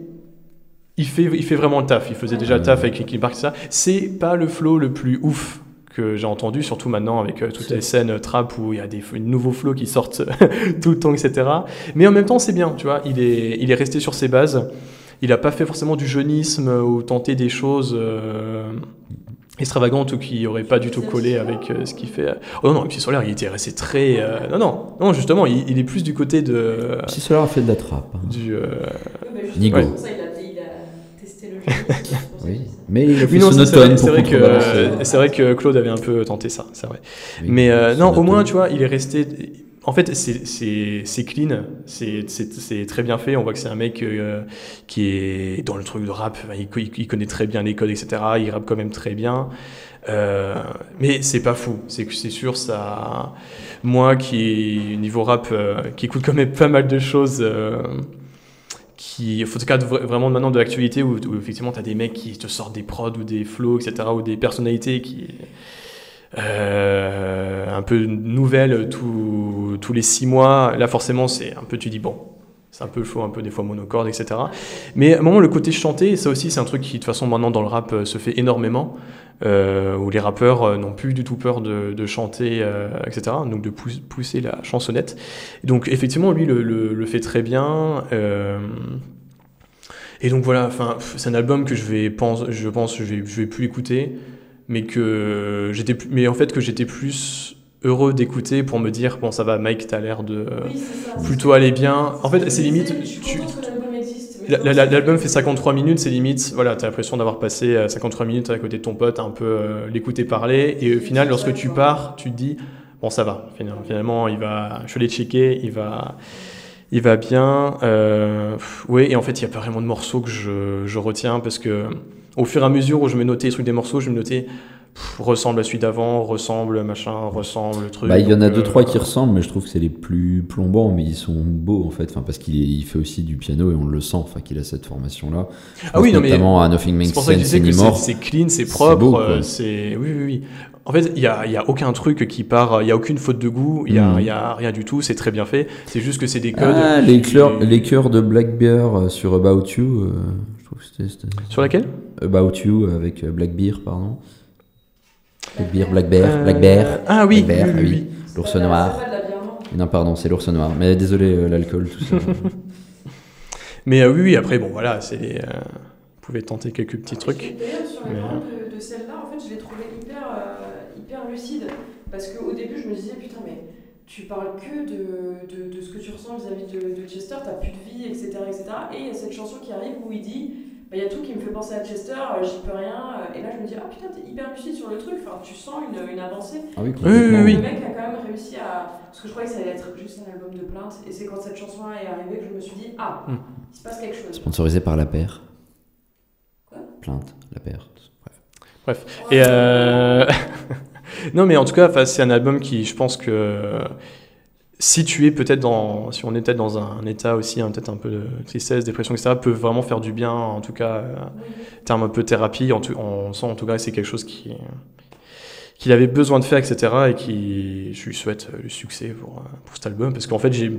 Il fait, il fait vraiment le taf. Il faisait déjà le taf avec Linkin Park, ça. C'est pas le flow le plus ouf que j'ai entendu, surtout maintenant avec euh, toutes les scènes trap où il y a des nouveaux flows qui sortent tout le temps, etc. Mais en même temps, c'est bien, tu vois. Il est, il est resté sur ses bases. Il n'a pas fait forcément du jeunisme ou tenté des choses euh, extravagantes ou qui n'auraient pas du tout collé avec euh, ce qu'il fait. Oh non, non, puis Solaire, il était resté très. euh, non, non, non, justement, il, il est plus du côté de. Si cela a fait de la trappe. hein. Du, euh, Ouais, Oui. Mais il a fait Oui, non, son c'est vrai, automne c'est pour vrai, que, euh, c'est vrai que Claude avait un peu tenté ça, c'est vrai. Oui, Mais euh, non, au moins, tu vois, il est resté. En fait, c'est- c'est c'est clean, c'est c'est- c'est très bien fait. On voit que c'est un mec euh, qui est dans le truc de rap, il, co- il connaît très bien les codes, etc. Il rappe quand même très bien. Euh, mais c'est pas fou, c'est que c'est sûr, ça. Moi qui, niveau rap, euh, qui écoute quand même pas mal de choses. euh, qui, tout cas, vra- vraiment maintenant de l'actualité où, où effectivement tu as des mecs qui te sortent des prods ou des flows, etc., ou des personnalités qui. euh, un peu nouvelles tous- tous les six mois. Là, forcément, c'est un peu, tu dis, bon, c'est un peu chaud, un peu des fois monocorde, etc. Mais à un moment, le côté chanté, ça aussi, c'est un truc qui, de toute façon, maintenant dans le rap euh, se fait énormément, euh, où les rappeurs euh, n'ont plus du tout peur de, chanter, etc. Donc de pou- pousser la chansonnette. Donc effectivement, lui le, le- fait très bien. et donc voilà, c'est un album que je vais pense, je pense, je vais, je vais plus écouter, mais que j'étais, mais en fait que j'étais plus heureux d'écouter pour me dire bon ça va, Mike, t'as l'air de Oui, ça. plutôt aller bien. En fait, c'est limite, tu- l'album fait 53 minutes, c'est limite, voilà, t'as l'impression d'avoir passé euh, 53 minutes à côté de ton pote, un peu euh, l'écouter parler, et au final, lorsque tu pars, tu te dis, bon, ça va, finalement, finalement, il va, je l'ai checké, il va, il va bien. Euh, oui, et en fait, il n'y a pas vraiment de morceaux que je, je retiens, parce que au fur et à mesure où je me notais les trucs des morceaux, je me notais, pff, ressemble à celui d'avant, ressemble, machin, ressemble, truc. Bah, il y en a deux euh, trois qui ressemblent, mais je trouve que c'est les plus plombants, mais ils sont beaux en fait, enfin parce qu'il est- il fait aussi du piano et on le sent, enfin qu'il a cette formation là. Ah oui, non, mais notamment à Nothing Makes C'est pour ça que je Sense disais que c'est clean, c'est propre, euh, c'est oui oui oui. En fait, il y a, y a aucun truc qui part, il y a aucune faute de goût, il y a, Mm. y a rien du tout, c'est très bien fait. C'est juste que c'est des codes. Ah, les, cœurs, les chœurs de Black Bear euh, sur About You, euh, je trouve que c'était- Sur laquelle? About You avec Black Bear, pardon. Black Bear, Black Bear, Euh, Black Bear. Ah oui, Black Bear, oui, ah oui, oui. oui. C'est L'ours noir. bière, non? Pardon, c'est l'ours noir. Mais désolé, euh, l'alcool, tout ça. Mais euh, oui, oui, après bon voilà, c'est euh, vous pouvez tenter quelques petits trucs. D'ailleurs, sur les Mais, de, de celle-là, en fait, je l'ai trouvée hyper, euh, hyper lucide. Parce qu'au début, je me disais, putain, mais tu parles que de, de, de ce que tu ressens vis-à-vis de, de Chester, t'as plus de vie, etc., etc. Et il y a cette chanson qui arrive où il dit, il y a tout qui me fait penser à Chester, euh, j'y peux rien. euh, Et là, je me dis, ah putain, t'es hyper lucide sur le truc. Enfin, tu sens une, une avancée. Ah oui, Oui, oui, oui. Le mec a quand même réussi à. Parce que je croyais que ça allait être juste un album de plainte. Et c'est quand cette chanson est arrivée que je me suis dit, ah, Hmm. il se passe quelque chose. Sponsorisé par la paire. Quoi? Plainte, la paire. Bref. Et euh... non, mais en tout cas, c'est un album qui, je pense que si tu es peut-être dans, si on est peut-être dans un état aussi, hein, peut-être un peu de tristesse, dépression, etc., peut vraiment faire du bien, en tout cas, euh, terme un peu thérapie. En tout, on sent en tout cas que c'est quelque chose qui qu'il avait besoin de faire, etc., et qui, je lui souhaite euh, le succès pour, euh, pour cet album, parce qu'en fait, j'ai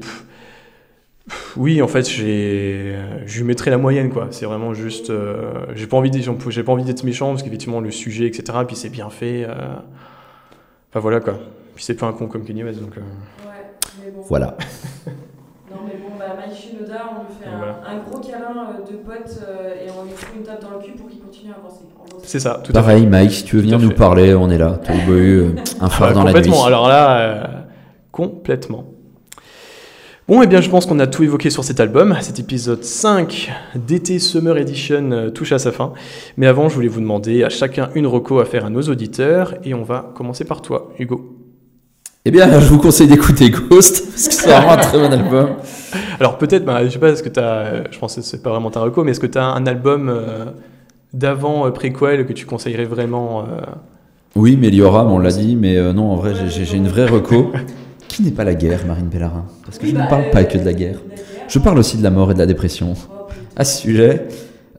oui, en fait, j'ai, je lui mettrais la moyenne, quoi. C'est vraiment juste, euh, j'ai pas envie j'ai pas d'être méchant parce qu'effectivement le sujet, etc. Puis c'est bien fait. euh, Enfin voilà quoi. Puis c'est pas un con comme Kanye West, donc. Voilà. Non mais bon, bah, Mike Shinoda, on lui fait Et un, voilà. un gros câlin euh, de pote euh, et on lui fout une tape dans le cul pour qu'il continue à avancer. C'est ça, tout à fait. Pareil, Mike, si tu veux venir nous fait. parler, on est là. Toi, Bohu, euh, un phare Ah, dans la nuit. complètement. Alors là, euh, complètement. Bon, eh bien, je pense qu'on a tout évoqué sur cet album. Cet épisode 5 d'été Summer Edition euh, touche à sa fin. Mais avant, je voulais vous demander à chacun une reco à faire à nos auditeurs. Et on va commencer par toi, Hugo. Eh bien, je vous conseille d'écouter Ghost, parce que c'est vraiment un très bon album. Alors peut-être, bah, je sais pas, est-ce que tu as, je pense que c'est pas vraiment ta reco, mais est-ce que tu as un album euh, d'avant euh, préquel que tu conseillerais vraiment euh, Oui, Meliora, on l'a dit, mais euh, non, en vrai, j'ai- j'ai j'ai une vraie reco. Qui n'est pas la guerre, Marine Pellarin Parce que je ne parle pas que de la guerre. Je parle aussi de la mort et de la dépression. À ce sujet,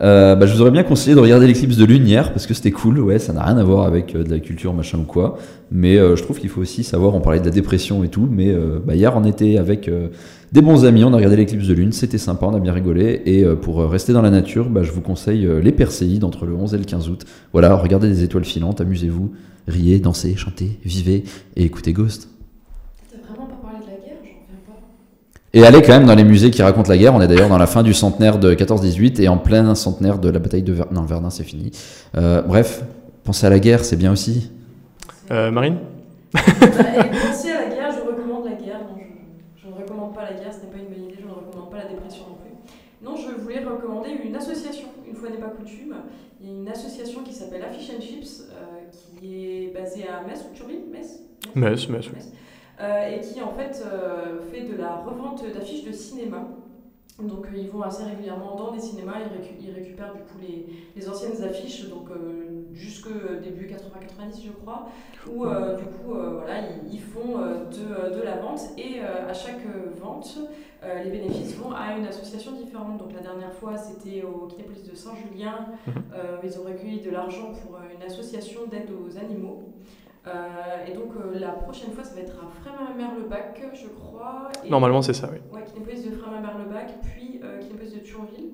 euh, bah, je vous aurais bien conseillé de regarder l'éclipse de lune hier, parce que c'était cool, ouais, ça n'a rien à voir avec euh, de la culture, machin ou quoi. Mais euh, je trouve qu'il faut aussi savoir, on parlait de la dépression et tout, mais bah, hier on était avec des bons amis, on a regardé l'éclipse de lune, c'était sympa, on a bien rigolé. Et pour rester dans la nature, bah, je vous conseille les Perséides entre le 11 et le 15 août. Voilà, regardez des étoiles filantes, amusez-vous, riez, dansez, chantez, vivez et écoutez Ghost. T'as vraiment pas parlé de la guerre J'en reviens pas. Et allez quand même dans les musées qui racontent la guerre. On est d'ailleurs dans la fin du centenaire de 14-18 et en plein centenaire de la bataille de Verdun. Non, Verdun, c'est fini. Euh, bref, pensez à la guerre, c'est bien aussi. Euh, Marine? Et Pensez à la guerre, je recommande la guerre. Non, je, je ne recommande pas la guerre, ce n'est pas une bonne idée, je ne recommande pas la dépression non plus. Non, je voulais recommander une association, une fois n'est pas coutume. Il y a une association qui s'appelle Affiche and Chips, euh, qui est basée à Metz ou Turbine Metz? Metz, Metz, oui. Euh, et qui en fait euh, fait de la revente d'affiches de cinéma. Donc euh, ils vont assez régulièrement dans des cinémas, ils, récu- ils récupèrent du coup les, les anciennes affiches, donc euh, jusque début 80-90 je crois, où euh, du coup euh, voilà, ils, ils font euh, de, de la vente et euh, à chaque euh, vente, euh, les bénéfices vont à une association différente. Donc la dernière fois c'était au Kinépolis de Saint-Julien, Mhm. euh, ils ont recueilli de l'argent pour euh, une association d'aide aux animaux. Euh, et donc euh, la prochaine fois, ça va être à Frémin-Merlebac, je crois. Et- Normalement, c'est ça, oui. Ouais, Kinépolis de Frémin-Merlebac, puis euh, Kinépolis de Thionville.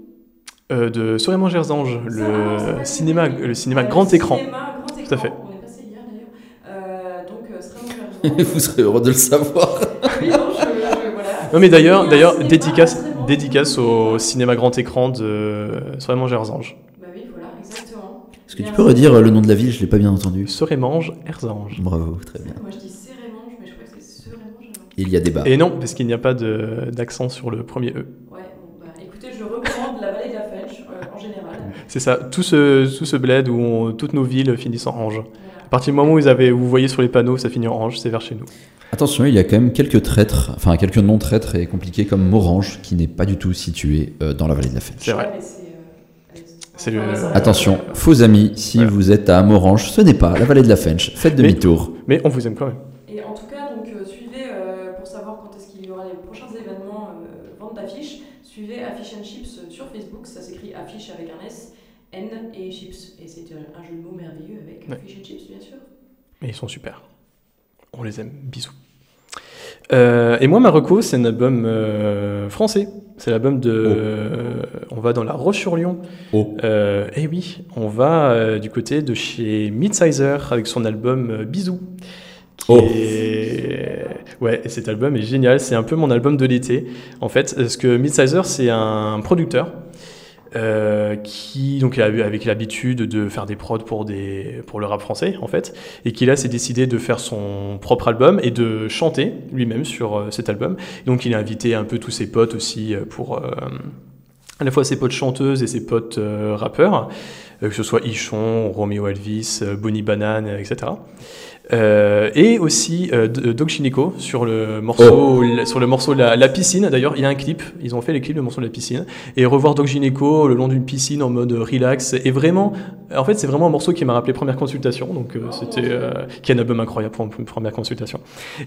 Euh, de Sorément Gersange, ah, le cinéma, le cinéma Euh, grand écran. Cinéma grand écran. Tout à fait. On est passé hier d'ailleurs. Euh, donc. Vous serez heureux de le savoir. oui, non, je, je- voilà. Non, mais d'ailleurs, d'ailleurs, dédicace, dédicace au cinéma grand écran de Sorément Gersange. Bah oui, voilà, exactement. Est-ce que tu peux redire euh, le nom de la ville Je l'ai pas bien entendu. Sorémange Erzange. Bravo, très bien. Moi je dis Cérémange, mais je crois que c'est Cérémange. alors. Il y a débat. Et non, parce qu'il n'y a pas d'accent sur le premier E. Ouais, bon, bah écoutez, je recommande la vallée de la Fèche euh, en général. C'est ça, tout ce, tout ce bled où on- toutes nos villes finissent en Ange. Voilà. À partir du moment où ils avaient, vous voyez sur les panneaux, ça finit en Ange, c'est vers chez nous. Attention, il y a quand même quelques traîtres, enfin quelques noms traîtres et compliqués comme Morange, qui n'est pas du tout situé euh, dans la vallée de la Fèche. C'est vrai. Ouais, mais c'est, euh, allez, C'est enfin, le- Attention, faux amis, si Voilà. vous êtes à Morange, ce n'est pas la vallée de la Fench. Faites demi-tour. Mais on vous aime quand même. Et en tout cas, donc, euh, suivez, euh, pour savoir quand est-ce qu'il y aura les prochains événements euh, vente d'affiches, suivez Affiche and Chips sur Facebook, ça s'écrit affiche avec un S, N et Chips. Et c'est un jeu de mots merveilleux avec Ouais. Affiche and Chips, bien sûr. Mais ils sont super. On les aime. Bisous. Euh, et moi, Marocco, c'est un album euh, français. C'est l'album de. euh, on va dans la Roche-sur-Yon. Oh. Euh, et oui, on va euh, du côté de chez Midsizer avec son album Bisous. Oh. est- Ouais, et cet album est génial. C'est un peu mon album de l'été. En fait, parce que Midsizer, c'est un producteur euh, qui donc a eu avec l'habitude de faire des prods pour des pour le rap français en fait et qui là s'est décidé de faire son propre album et de chanter lui-même sur euh, cet album donc il a invité un peu tous ses potes aussi euh, pour euh, à la fois ses potes chanteuses et ses potes rappeurs que ce soit Ichon, Romeo Elvis, Bonnie Banane, etc. Euh, et aussi euh, D- Doc Gynéco sur le morceau, la- sur le morceau la, la piscine. D'ailleurs, il y a un clip. Ils ont fait les clips le morceau de la piscine et revoir Doc le long d'une piscine en mode relax. Et vraiment, en fait, c'est vraiment un morceau qui m'a rappelé première consultation. Donc, euh, c'était euh, qui est un album incroyable pour une première consultation.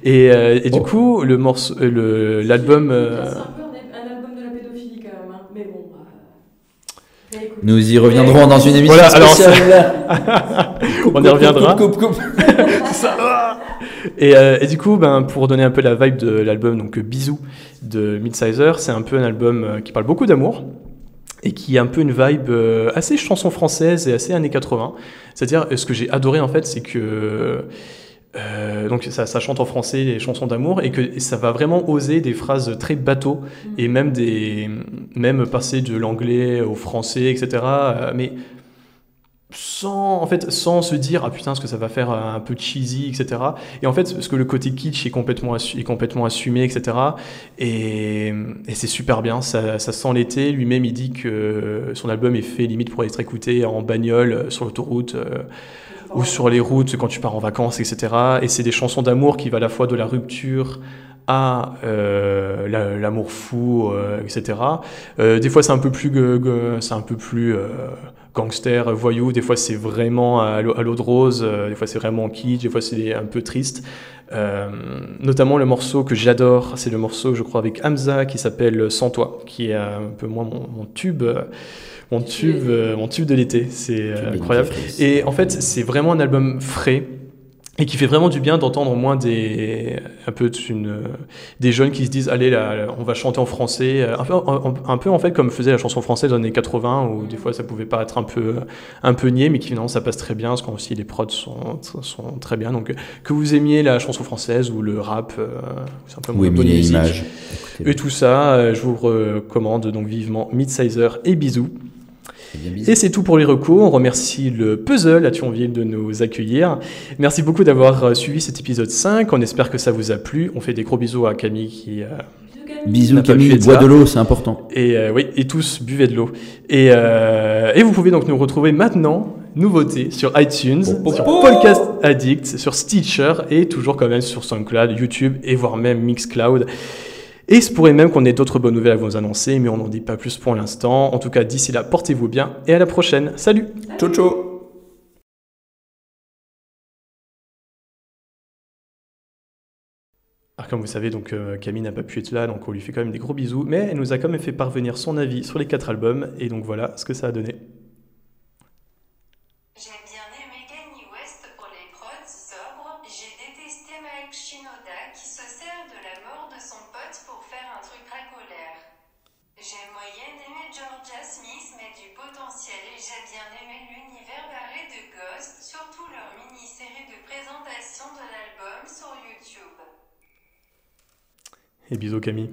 Et, euh, et du Oh. coup, le morceau, euh, l'album. euh, C'est un peu un, un album de la pédophilie quand même, hein. mais bon. euh, réécoute. Nous y reviendrons dans une émission Voilà, alors, spéciale. on y reviendra. Coupe, coupe, coupe. Et, euh, et du coup, ben, pour donner un peu la vibe de l'album, donc euh, Bisous de Midsizer, c'est un peu un album euh, qui parle beaucoup d'amour et qui a un peu une vibe assez chanson française et assez années 80. C'est-à-dire, ce que j'ai adoré en fait, c'est que euh, donc ça, ça chante en français les chansons d'amour et que ça va vraiment oser des phrases très bateau et même des même passer de l'anglais au français, etc. euh, mais sans en fait sans se dire ah putain ce que ça va faire un peu cheesy etc et en fait parce que le côté kitsch est complètement assu- est complètement assumé etc et, et c'est super bien ça, ça sent l'été lui-même il dit que son album est fait limite pour être écouté en bagnole sur l'autoroute euh, ou sur les routes quand tu pars en vacances, etc. Et c'est des chansons d'amour qui va à la fois de la rupture à euh, la- l'amour fou, euh, etc. Euh, des fois c'est un peu plus, c'est un peu plus gangster, voyou. Des fois c'est vraiment à l'eau de rose. des fois c'est vraiment kitsch. Des fois c'est un peu triste. Notamment le morceau que j'adore, c'est le morceau, je crois, avec Hamza qui s'appelle Sans toi, qui est un peu moins mon, mon tube, mon tube, euh, mon tube de l'été. C'est euh, incroyable. Et en fait, c'est vraiment un album frais. et qui fait vraiment du bien d'entendre au moins des un peu une, des jeunes qui se disent allez là, on va chanter en français euh, un peu, un, un peu en fait comme faisait la chanson française dans les années 80 où des fois ça pouvait paraître un peu un peu niais mais qui finalement ça passe très bien parce qu'en aussi les prods sont, sont très bien donc que vous aimiez la chanson française ou le rap euh, c'est un peu Ou moins bonne musique. Et tout ça euh, je vous recommande donc vivement Midsizer et bisous. Et c'est tout pour les recours. On remercie le Puzzle à Thionville de nous accueillir. Merci beaucoup d'avoir euh, suivi cet épisode 5. On espère que ça vous a plu. On fait des gros bisous à Camille qui. euh, Bisous, Camille. Bois de l'eau, c'est important. et euh, oui, et tous buvez de l'eau. Et, euh, et vous pouvez donc nous retrouver maintenant, nouveauté, sur iTunes, sur Podcast Addict, sur Stitcher et toujours quand même sur SoundCloud, YouTube et voire même Mixcloud. Et il se pourrait même qu'on ait d'autres bonnes nouvelles à vous annoncer, mais on n'en dit pas plus pour l'instant. En tout cas, d'ici là, portez-vous bien et à la prochaine. Salut Ciao, ciao Alors comme vous savez, donc euh, Camille n'a pas pu être là, donc on lui fait quand même des gros bisous, mais elle nous a quand même fait parvenir son avis sur les quatre albums, et donc voilà ce que ça a donné. J'ai bien aimé Kanye West pour les prods sobres. J'ai détesté Mike Shinoda qui se sert de la mort de son pote pour faire un truc racolaire. J'ai moyen aimé Georgia Smith mais du potentiel et j'ai bien aimé l'univers barré de Ghost, surtout leur mini-série de présentation de l'album sur YouTube. Et bisous Camille.